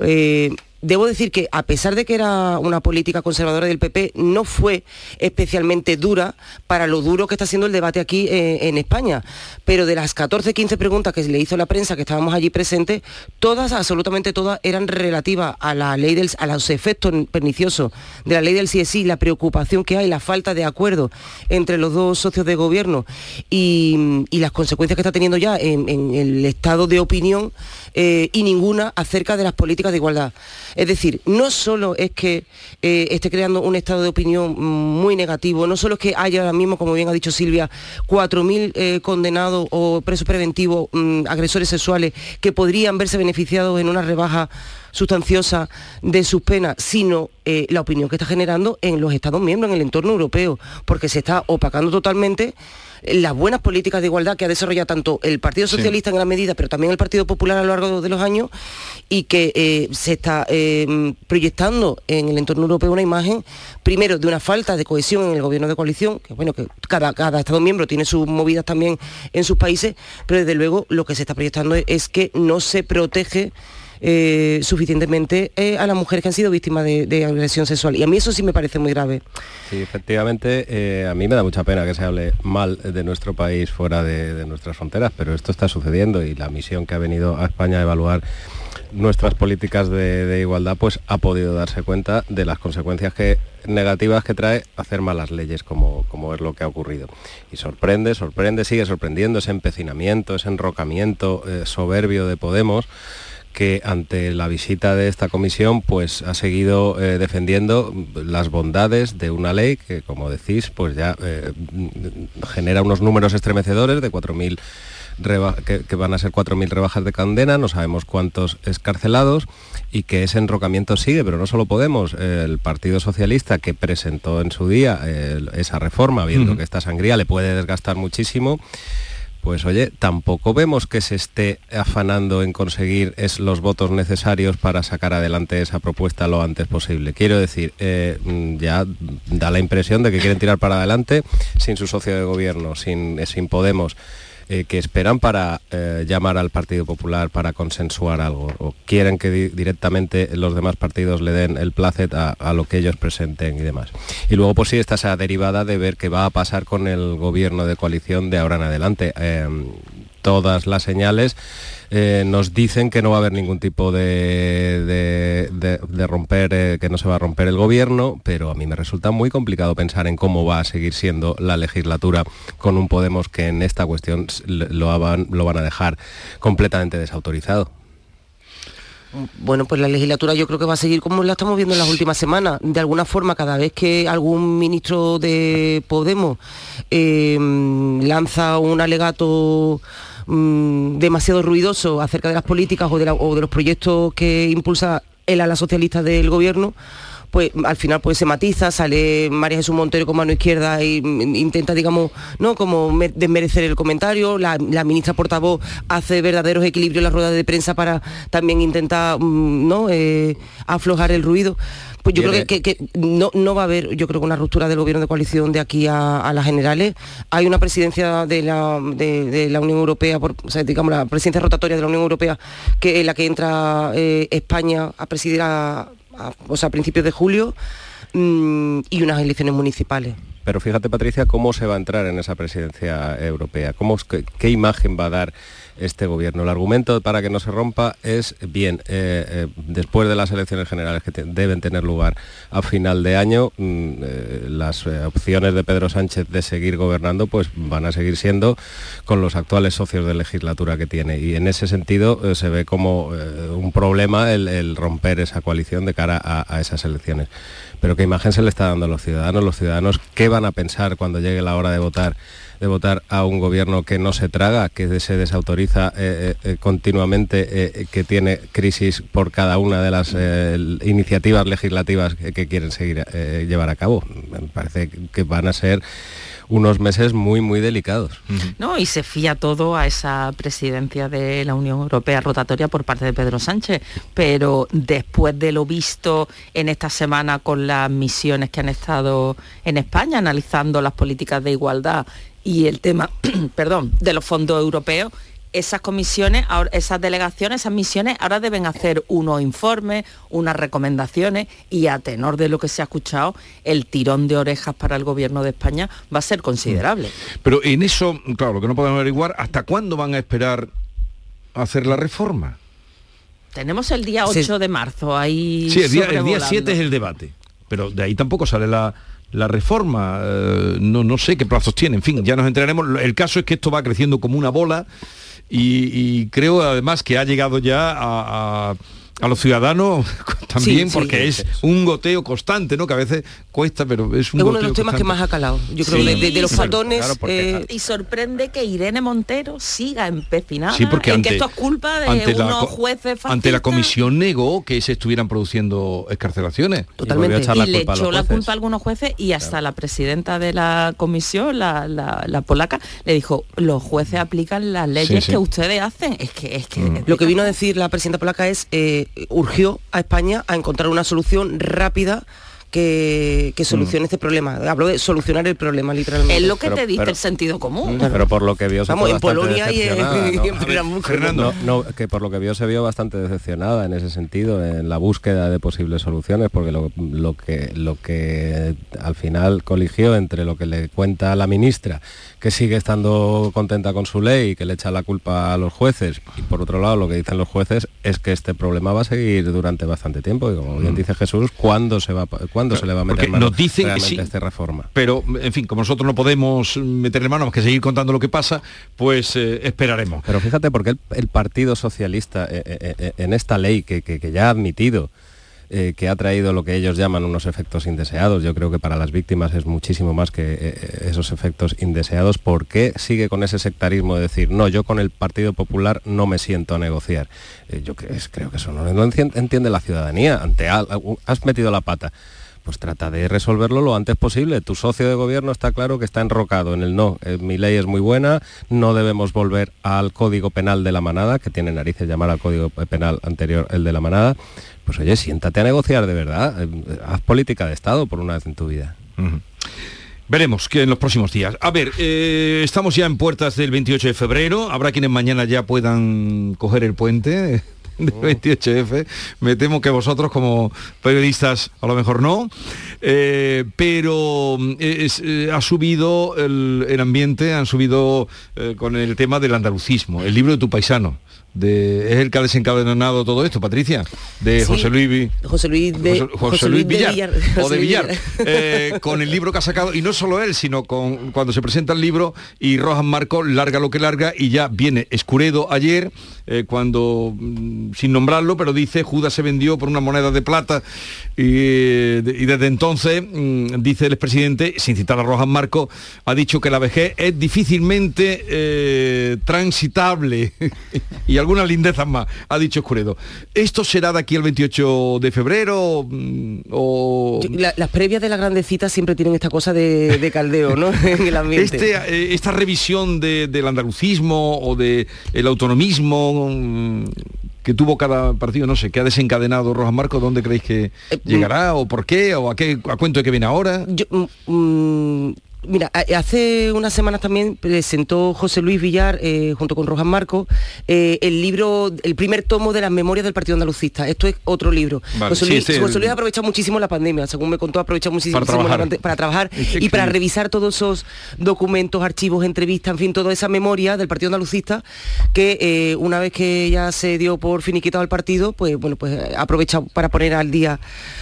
Eh, Debo decir que a pesar de que era una política conservadora del PP, no fue especialmente dura para lo duro que está siendo el debate aquí eh, en España. Pero de las 14, 15 preguntas que le hizo la prensa, que estábamos allí presentes, todas, absolutamente todas, eran relativas a la ley del, a los efectos perniciosos de la ley del CSI, la preocupación que hay, la falta de acuerdo entre los dos socios de gobierno y, las consecuencias que está teniendo ya en, en el estado de opinión eh, y ninguna acerca de las políticas de igualdad. Es decir, no solo es que eh, esté creando un estado de opinión muy negativo, no solo es que haya ahora mismo, como bien ha dicho Silvia, 4.000 eh, condenados o presos preventivos, mm, agresores sexuales, que podrían verse beneficiados en una rebaja sustanciosa de sus penas, sino eh, la opinión que está generando en los Estados miembros, en el entorno europeo, porque se está opacando totalmente las buenas políticas de igualdad que ha desarrollado tanto el Partido Sí. Socialista en gran medida, pero también el Partido Popular a lo largo de los años, y que eh, se está eh, proyectando en el entorno europeo una imagen, primero, de una falta de cohesión en el gobierno de coalición, que bueno, que cada, cada Estado miembro tiene sus movidas también en sus países, pero desde luego lo que se está proyectando es, es que no se protege eh, suficientemente eh, a las mujeres que han sido víctimas de, agresión sexual. Y a mí eso sí me parece muy grave. Sí, efectivamente, eh, a mí me da mucha pena que se hable mal de nuestro país fuera de, nuestras fronteras, pero esto está sucediendo y la misión que ha venido a España a evaluar nuestras políticas de, igualdad pues ha podido darse cuenta de las consecuencias negativas que trae hacer malas leyes como, es lo que ha ocurrido. Y sorprende, sorprende, sigue sorprendiendo ese empecinamiento, ese enrocamiento soberbio de Podemos que ante la visita de esta comisión pues ha seguido eh, defendiendo las bondades de una ley que como decís pues ya eh, genera unos números estremecedores de 4.000 reba- que, que van a ser 4.000 rebajas de condena, no sabemos cuántos escarcelados y que ese enrocamiento sigue, pero no solo Podemos, el Partido Socialista que presentó en su día eh, esa reforma, viendo que esta sangría le puede desgastar muchísimo, pues oye, tampoco vemos que se esté afanando en conseguir los votos necesarios para sacar adelante esa propuesta lo antes posible. Quiero decir, eh, mm, ya da la impresión de que quieren tirar para adelante sin su socio de gobierno, sin, eh, sin Podemos. Eh, que esperan para eh, llamar al Partido Popular para consensuar algo o quieren que di- directamente los demás partidos le den el placet a, lo que ellos presenten y demás. Y luego pues sí está esa derivada de ver qué va a pasar con el gobierno de coalición de ahora en adelante. Eh, todas las señales eh, nos dicen que no va a haber ningún tipo de, de- romper, eh, que no se va a romper el gobierno, pero a mí me resulta muy complicado pensar en cómo va a seguir siendo la legislatura con un Podemos que en esta cuestión s- lo van, lo van a dejar completamente desautorizado. Bueno, pues la legislatura yo creo que va a seguir como la estamos viendo en las últimas semanas. De alguna forma, cada vez que algún ministro de Podemos eh, lanza un alegato mm, demasiado ruidoso acerca de las políticas o de, o de los proyectos que impulsa el ala socialista del gobierno, pues al final pues se matiza, sale María Jesús Montero con mano izquierda e intenta, digamos, ¿no? como me- desmerecer el comentario, la, la ministra portavoz hace verdaderos equilibrios en la rueda de prensa para también intentar mm, ¿no? Eh, aflojar el ruido. Pues yo creo que, que- que no, no va a haber, yo creo que una ruptura del gobierno de coalición de aquí a, a las generales. Hay una presidencia de la, de, de la Unión Europea, por, o sea, digamos la presidencia rotatoria de la Unión Europea, que en la que entra eh, España a presidir a, a- o sea, a principios de julio mm, y unas elecciones municipales. Pero fíjate, Patricia, cómo se va a entrar en esa presidencia europea, cómo, qué imagen va a dar este gobierno. El argumento para que no se rompa es, bien, eh, eh, después de las elecciones generales que deben tener lugar a final de año, mm, eh, las opciones de Pedro Sánchez de seguir gobernando pues van a seguir siendo con los actuales socios de legislatura que tiene. Y en ese sentido se ve como un problema el, romper esa coalición de cara a esas elecciones. Pero qué imagen se le está dando a los ciudadanos, los ciudadanos qué van a pensar cuando llegue la hora de votar de votar a un gobierno que no se traga, que se desautoriza eh, eh, continuamente, eh, que tiene crisis por cada una de las iniciativas legislativas que, que quieren seguir llevar a cabo. Me parece que van a ser unos meses muy, muy delicados. ¿no? Y se fía todo a esa presidencia de la Unión Europea rotatoria por parte de Pedro Sánchez. Pero después de lo visto en esta semana con las misiones que han estado en España analizando las políticas de igualdad y el tema, perdón, de los fondos europeos, esas comisiones, esas delegaciones, esas misiones ahora deben hacer unos informes, unas recomendaciones y a tenor de lo que se ha escuchado, el tirón de orejas para el gobierno de España va a ser considerable. Pero en eso, claro, lo que no podemos averiguar, ¿hasta cuándo van a esperar a hacer la reforma? Tenemos el día 8 de marzo ahí. Sí, el día, el día sobrevolando. 7 es el debate, pero de ahí tampoco sale la, la reforma, eh, no, no sé qué plazos tiene, en fin, ya nos enteraremos. El caso es que esto va creciendo como una bola y, creo además que ha llegado ya a- a los ciudadanos también Sí, sí. porque es un goteo constante, ¿no? Que a veces cuesta, pero es un Es uno de los temas que más ha calado. Yo creo Sí. de, de- de los faltones. claro, porque- eh, Y sorprende que Irene Montero siga empecinada Sí, porque en ante- que esto es culpa de ante la unos co- jueces Ante la comisión negó que se estuvieran produciendo escarcelaciones. Totalmente. y le echó la culpa a algunos jueces y hasta la presidenta de la comisión, la, la- la polaca, le dijo, los jueces aplican las leyes sí. que ustedes hacen. Es que, es que Lo que vino a decir la presidenta polaca es, eh, urgió a España a encontrar una solución rápida que, que solucione este problema. Hablo de solucionar el problema, literalmente. Es lo que Pero- te dice pero- el sentido común. Pero por lo que vio se Vamos, fue en Polonia y en- ¿no? y en Pernambuco. No, no, que por lo que vio se vio bastante decepcionada en ese sentido, en la búsqueda de posibles soluciones, porque lo, lo que, lo que al final coligió entre lo que le cuenta la ministra, que sigue estando contenta con su ley y que le echa la culpa a los jueces, y por otro lado lo que dicen los jueces es que este problema va a seguir durante bastante tiempo, y como bien dice Jesús, ¿cuándo se, va, a ¿cuándo se le va a meter mano nos dicen que realmente sí. a esta reforma? Pero, en fin, como nosotros no podemos meterle mano más que seguir contando lo que pasa, pues eh, esperaremos. Pero fíjate, porque el, el Partido Socialista eh, eh, en esta ley que, que- que ya ha admitido eh, que ha traído lo que ellos llaman unos efectos indeseados, yo creo que para las víctimas es muchísimo más que eh, esos efectos indeseados, ¿por qué sigue con ese sectarismo de decir, no, yo con el Partido Popular no me siento a negociar? Eh, yo que- es- creo que eso no, no entiende la ciudadanía. Ante has metido la pata pues trata de resolverlo lo antes posible. Tu socio de gobierno está claro que está enrocado en el no. Eh, mi ley es muy buena, no debemos volver al código penal de la manada, que tiene narices llamar al código penal anterior el de la manada. Pues oye, siéntate a negociar de verdad. Eh, haz política de Estado por una vez en tu vida. Veremos que en los próximos días. A ver, eh, estamos ya en puertas del 28 de febrero. Habrá quienes mañana ya puedan coger el puente del 28F. Me temo que vosotros como periodistas a lo mejor no. Eh, pero es, eh, ha subido el, el ambiente, han subido eh, con el tema del andalucismo, el libro de tu paisano. De, es el que ha desencadenado todo esto, Patricia, de Sí. José Luis José Luis de José, José Luis de Villar, o de Luis Villar, eh, con el libro que ha sacado, y no solo él, sino con cuando se presenta el libro y Rojas Marco larga lo que larga y ya viene Escuredo ayer, eh, cuando, mm, sin nombrarlo, pero dice Judas se vendió por una moneda de plata y, eh, y desde entonces, mm, dice el expresidente, sin citar a Rojas Marco, ha dicho que la vejez es difícilmente eh, transitable y algunas lindezas más, ha dicho Escuredo. ¿Esto será de aquí al 28 de febrero mm, o...? La- las previas de la grande cita siempre tienen esta cosa de, de caldeo, ¿no? en el ambiente. Este, eh, esta revisión de- del andalucismo o del autonomismo mm, que tuvo cada partido, no sé, que ha desencadenado Rojas Marcos, ¿dónde creéis que llegará o por qué o a qué a cuento de que viene ahora? Yo, mm, mm, mira, a- hace unas semanas también presentó José Luis Villar, eh, junto con Rojas Marcos, eh, el libro, el primer tomo de las memorias del Partido Andalucista. Esto es otro libro. Vale, José, sí, Luis, este- José Luis ha aprovechado muchísimo la pandemia, según me contó, ha aprovechado muchísimo Para trabajar. la pande- para trabajar Es y para revisar todos esos documentos, archivos, entrevistas, en fin, toda esa memoria del Partido Andalucista que eh, una vez que ya se dio por finiquitado el partido, pues bueno, pues eh, ha aprovechado para poner al día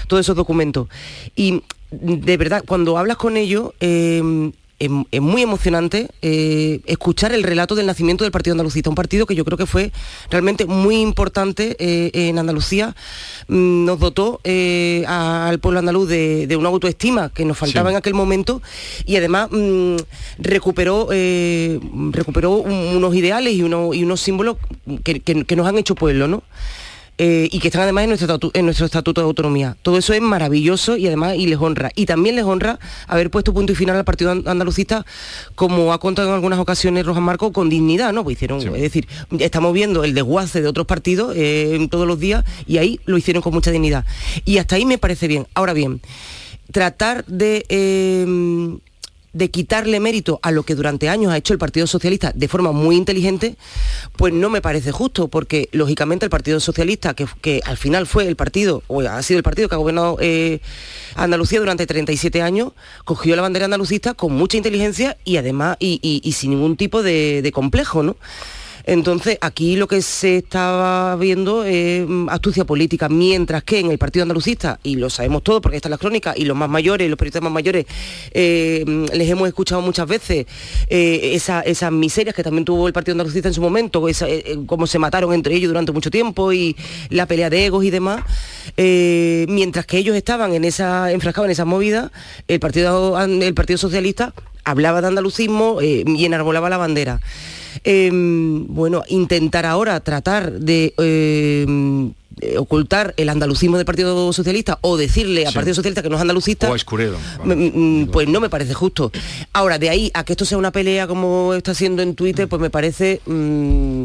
todos esos documentos. Y de verdad, cuando hablas con ellos, eh, es, es muy emocionante eh, escuchar el relato del nacimiento del Partido Andalucista, un partido que yo creo que fue realmente muy importante eh, en Andalucía. Mm, Nos dotó eh, a- al pueblo andaluz de, de una autoestima que nos faltaba Sí. en aquel momento y además mm, recuperó, recuperó un- unos ideales y, uno- y unos símbolos que, que- que nos han hecho pueblo, ¿no? Eh, y que están además en nuestro, en nuestro estatuto de autonomía. Todo eso es maravilloso y además y les honra. Y también les honra haber puesto punto y final al partido an- andalucista, como ha contado en algunas ocasiones Rojas Marco, con dignidad, ¿no? Pues hicieron, es decir, estamos viendo el desguace de otros partidos eh, todos los días y ahí lo hicieron con mucha dignidad. Y hasta ahí me parece bien. Ahora bien, tratar de eh, de quitarle mérito a lo que durante años ha hecho el Partido Socialista de forma muy inteligente, pues no me parece justo, porque lógicamente el Partido Socialista, que, que al final fue el partido, o ha sido el partido que ha gobernado eh, Andalucía durante 37 años, cogió la bandera andalucista con mucha inteligencia y además, y, sin ningún tipo de, de complejo, ¿no? Entonces, aquí lo que se estaba viendo es mm, astucia política, mientras que en el Partido Andalucista, y lo sabemos todos porque están las crónicas, y los más mayores, los periodistas más mayores, eh, mm, les hemos escuchado muchas veces eh, esa- esas miserias que también tuvo el Partido Andalucista en su momento, esa, eh, eh, cómo se mataron entre ellos durante mucho tiempo y la pelea de egos y demás, mientras que ellos estaban en esa, enfrascados en esas movidas, el Partido, el Partido Socialista hablaba de andalucismo y enarbolaba la bandera. Eh, bueno, intentar ahora tratar de eh, eh, ocultar el andalucismo del Partido Socialista o decirle al Sí. Partido Socialista que no es andalucista, O a Escuredo. Mm, mm, pues no me parece justo. Ahora, de ahí a que esto sea una pelea como está haciendo en Twitter, pues me parece... mm,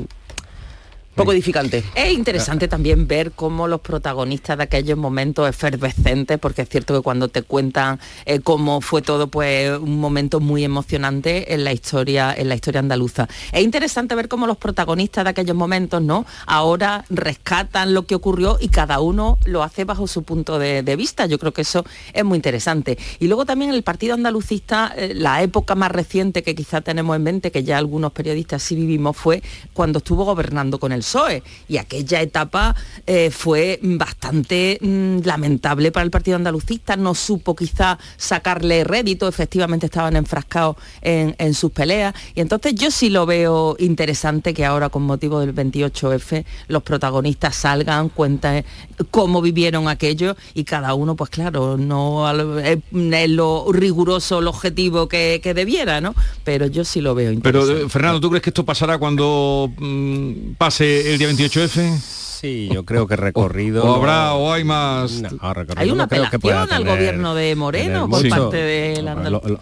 poco edificante. Es interesante también ver cómo los protagonistas de aquellos momentos efervescentes, porque es cierto que cuando te cuentan eh, cómo fue todo, pues un momento muy emocionante en la historia, en la historia andaluza. Es interesante ver cómo los protagonistas de aquellos momentos, ¿no? Ahora rescatan lo que ocurrió y cada uno lo hace bajo su punto de, de vista. Yo creo que eso es muy interesante. Y luego también el partido andalucista, eh, la época más reciente que quizá tenemos en mente, que ya algunos periodistas sí vivimos, fue cuando estuvo gobernando con el PSOE. Y aquella etapa eh, fue bastante mm, lamentable para el partido andalucista. No supo quizá sacarle rédito, efectivamente estaban enfrascados en, en sus peleas. Y entonces yo sí lo veo interesante que ahora con motivo del 28F los protagonistas salgan, cuenten cómo vivieron aquello y cada uno, pues claro, no al- es, lo riguroso, el objetivo que, que debiera, ¿no? Pero yo sí lo veo Pero, interesante. eh, Fernando, ¿tú crees que esto pasará cuando mm, pase el día 28F? Sí, yo creo que recorrido... O habrá, o hay más... No, recorrido Hay una no creo que pueda apelación al tener- gobierno de Moreno por mucho. parte de la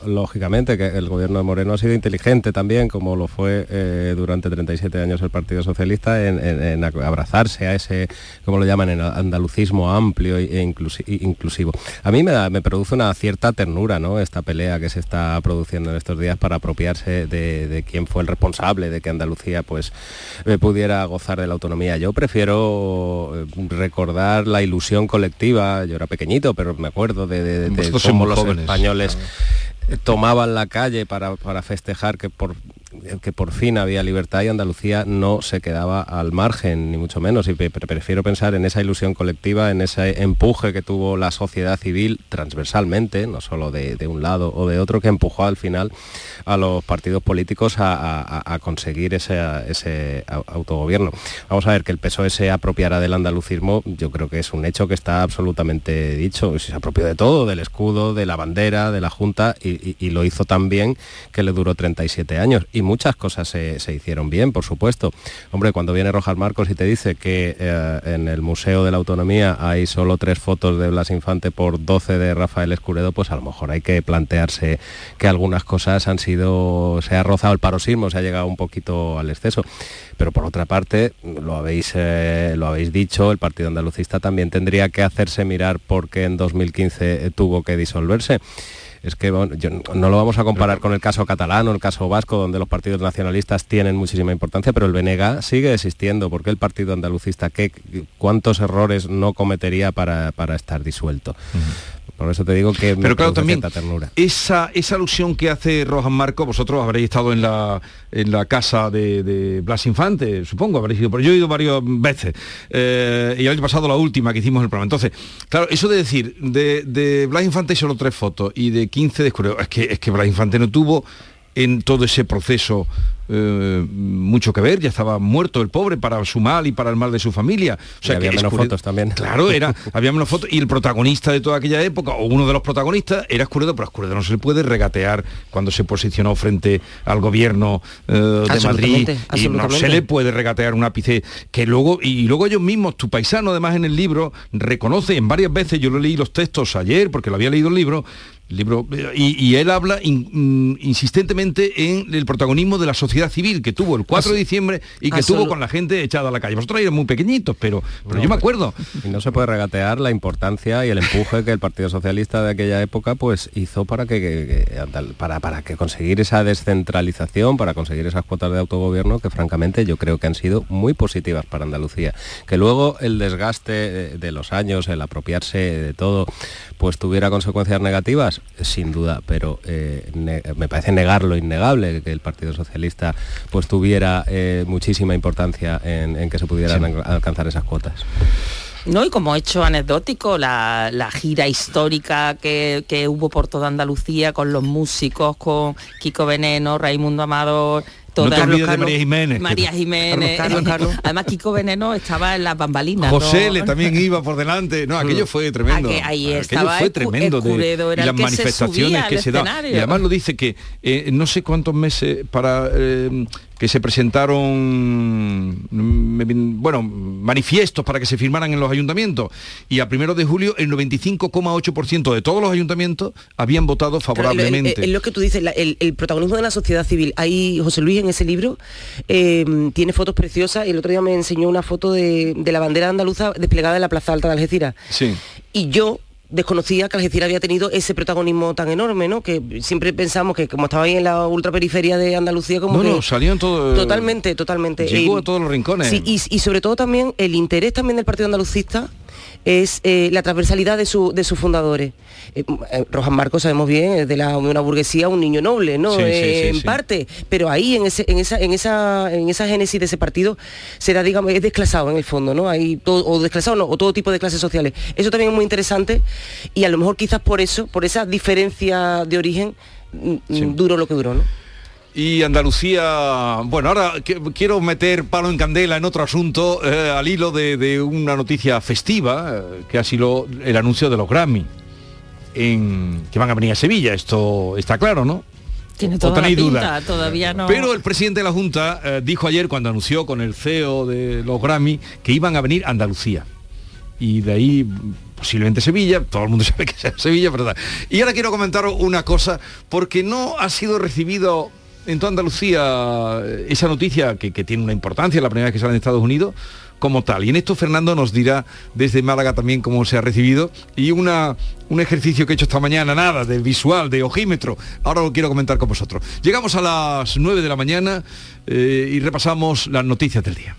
lógicamente que el gobierno de Moreno ha sido inteligente también, como lo fue eh, durante 37 años el Partido Socialista, en, en- en abrazarse a ese, como lo llaman, en andalucismo amplio e inclusi- e inclusivo. A mí me, da- me produce una cierta ternura ¿no? esta pelea que se está produciendo en estos días para apropiarse de, de quién fue el responsable de que Andalucía pues, eh, pudiera gozar de la autonomía. Yo prefiero eh, recordar la ilusión colectiva, yo era pequeñito, pero me acuerdo de, de- de cómo los jóvenes. españoles tomaban la calle para, para festejar que por que por fin había libertad y Andalucía no se quedaba al margen, ni mucho menos. Y prefiero pensar en esa ilusión colectiva, en ese empuje que tuvo la sociedad civil transversalmente, no solo de, un lado o de otro, que empujó al final a los partidos políticos a, conseguir ese, ese au- autogobierno. Vamos a ver que el PSOE se apropiará del andalucismo, yo creo que es un hecho que está absolutamente dicho. Se apropió de todo, del escudo, de la bandera, de la Junta, y, y- y lo hizo tan bien que le duró 37 años. Y muchas cosas se, se hicieron bien, por supuesto. Hombre, cuando viene Rojas Marcos y te dice que eh, en el Museo de la Autonomía hay solo tres fotos de Blas Infante por 12 de Rafael Escuredo, pues a lo mejor hay que plantearse que algunas cosas han sido, se ha rozado el paroxismo, se ha llegado un poquito al exceso. Pero por otra parte, lo habéis, eh, lo habéis dicho, el Partido Andalucista también tendría que hacerse mirar porque en 2015 eh, tuvo que disolverse. Es que no- lo vamos a comparar con el caso catalán o el caso vasco, donde los partidos nacionalistas tienen muchísima importancia, pero el BNG sigue existiendo. porque el partido andalucista qué, cuántos errores no cometería para, para estar disuelto? Por eso te digo que me Pero claro, produce también ternura. esa, esa alusión que hace Rojas Marco, vosotros habréis estado en la, en la casa de, de Blas Infante, supongo, habréis ido, pero yo he ido varias veces. eh, y el año pasado la última que hicimos el programa. Entonces, claro, eso de decir, de, de Blas Infante hay solo tres fotos y de 15 de Escureo, es que, es que Blas Infante no tuvo en todo ese proceso eh, mucho que ver, ya estaba muerto el pobre para su mal y para el mal de su familia. O sea Y había que menos fotos también. Claro, era, había menos fotos y el protagonista de toda aquella época, o uno de los protagonistas, era Escuredo, pero a Escuredo no se le puede regatear cuando se posicionó frente al gobierno eh, de Madrid y no se le puede regatear un ápice que luego, y luego ellos mismos, tu paisano además en el libro, reconoce en varias veces, yo lo leí los textos ayer porque lo había leído el libro, el libro y, y él habla in- mm, insistentemente en el protagonismo de la sociedad civil que tuvo el 4 de diciembre y que tuvo con la gente echada a la calle. Vosotros erais muy pequeñitos, pero, pero No, yo me acuerdo. Y no se puede regatear la importancia y el empuje que el Partido Socialista de aquella época pues hizo para que, que- que Andal- para, para que conseguir esa descentralización, para conseguir esas cuotas de autogobierno que francamente yo creo que han sido muy positivas para Andalucía. Que luego el desgaste de, de los años, el apropiarse de todo, pues tuviera consecuencias negativas, sin duda, pero eh, me parece negar lo innegable que el Partido Socialista pues tuviera eh, muchísima importancia en, en que se pudieran al- alcanzar esas cuotas. ¿no? Y como hecho anecdótico, la, la gira histórica que, que hubo por toda Andalucía con los músicos, con Kiko Veneno, Raimundo No te olvides de María Jiménez. María Jiménez. Carlos, Carlos, Además, Kiko Veneno estaba en las bambalinas. José ¿no? le también iba por delante. No, aquello fue tremendo. Aqu- ahí aquello estaba fue Escu- tremendo. de- Escuredo, y las que manifestaciones que se dan. Y además lo dice que eh, no sé cuántos meses para eh, que se presentaron, mm, bueno, manifiestos para que se firmaran en los ayuntamientos. Y a primero de julio el 95,8% de todos los ayuntamientos habían votado favorablemente. Es lo que tú dices, la- el, el protagonismo de la sociedad civil. Ahí José Luis en ese libro eh, tiene fotos preciosas y el otro día me enseñó una foto de, de la bandera andaluza desplegada en la Plaza Alta de Algeciras. Sí. Y yo desconocía que Algeciras había tenido ese protagonismo tan enorme, ¿no? Que siempre pensamos que como estaba ahí en la ultraperiferia de Andalucía, como No, que... salió en todo... Totalmente, totalmente. Llegó Y- a todos los rincones. Sí, y, y sobre todo también el interés también del Partido Andalucista es eh, la transversalidad de, su- de sus fundadores. Eh, eh, Rojas Marcos sabemos bien, es de, la, una burguesía, un niño noble, ¿no? Sí, Eh, sí, en parte, pero ahí en, ese, en, esa, en, esa, en esa génesis de ese partido será, digamos, es desclasado en el fondo, ¿no? Hay todo, o desclasado no, o todo tipo de clases sociales. Eso también es muy interesante y a lo mejor quizás por eso, por esa diferencia de origen, mm, duró lo que duró, ¿no? Y Andalucía, bueno, ahora quiero meter palo en candela en otro asunto, eh, al hilo de, de una noticia festiva, eh, que ha sido el anuncio de los Grammy, en, que van a venir a Sevilla, esto está claro, ¿no? Tiene ¿O toda la pinta, duda? todavía no. Pero el presidente de la Junta eh, dijo ayer, cuando anunció con el CEO de los Grammy, que iban a venir a Andalucía. Y de ahí posiblemente Sevilla, todo el mundo sabe que sea Sevilla, pero. Y ahora quiero comentaros una cosa, porque no ha sido recibido en toda Andalucía eh, esa noticia que, tiene una importancia, la primera vez que sale en Estados Unidos, como tal. Y en esto Fernando nos dirá desde Málaga también cómo se ha recibido. Y una, un ejercicio que he hecho esta mañana, nada, de visual, de ojímetro. Ahora lo quiero comentar con vosotros. Llegamos a las 9 de la mañana eh, y repasamos las noticias del día.